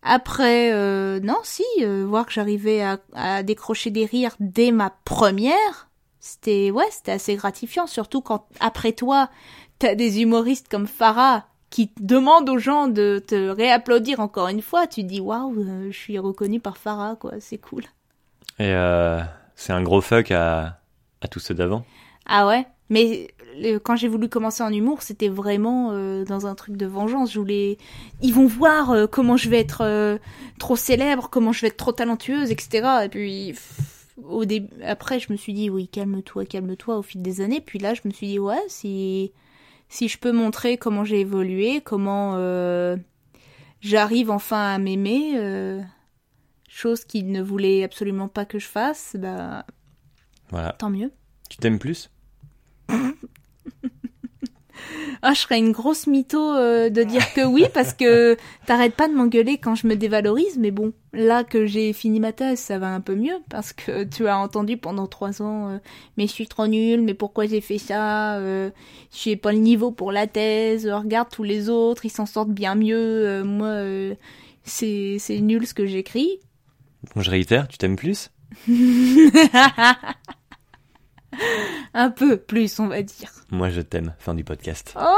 S1: Après, euh, non, si, euh, voir que j'arrivais à, à décrocher des rires dès ma première, c'était ouais, c'était assez gratifiant, surtout quand après toi, t'as des humoristes comme Farah qui demandent aux gens de te réapplaudir encore une fois. Tu dis waouh, euh, je suis reconnu par Farah, quoi, c'est cool.
S2: Et euh, c'est un gros fuck à, à tous ceux d'avant?
S1: Ah ouais, mais quand j'ai voulu commencer en humour, c'était vraiment euh, dans un truc de vengeance. Je voulais, ils vont voir euh, comment je vais être euh, trop célèbre, comment je vais être trop talentueuse, etc. Et puis au début, après, je me suis dit oui, calme-toi, calme-toi au fil des années. Puis là, je me suis dit ouais, si si je peux montrer comment j'ai évolué, comment j'arrive enfin à m'aimer, chose qu'ils ne voulaient absolument pas que je fasse, bah
S2: Voilà.
S1: tant mieux.
S2: Tu t'aimes plus?
S1: Ah, je serais une grosse mytho euh, de dire que oui, parce que t'arrêtes pas de m'engueuler quand je me dévalorise, mais bon, là que j'ai fini ma thèse, ça va un peu mieux, parce que tu as entendu pendant trois ans, euh, mais je suis trop nulle, mais pourquoi j'ai fait ça, euh, j'ai pas le niveau pour la thèse, euh, regarde tous les autres, ils s'en sortent bien mieux, moi, c'est c'est nul ce que j'écris.
S2: Bon, je réitère, tu t'aimes plus?
S1: un peu plus, on va dire.
S2: Moi, je t'aime. Fin du podcast.
S1: Oh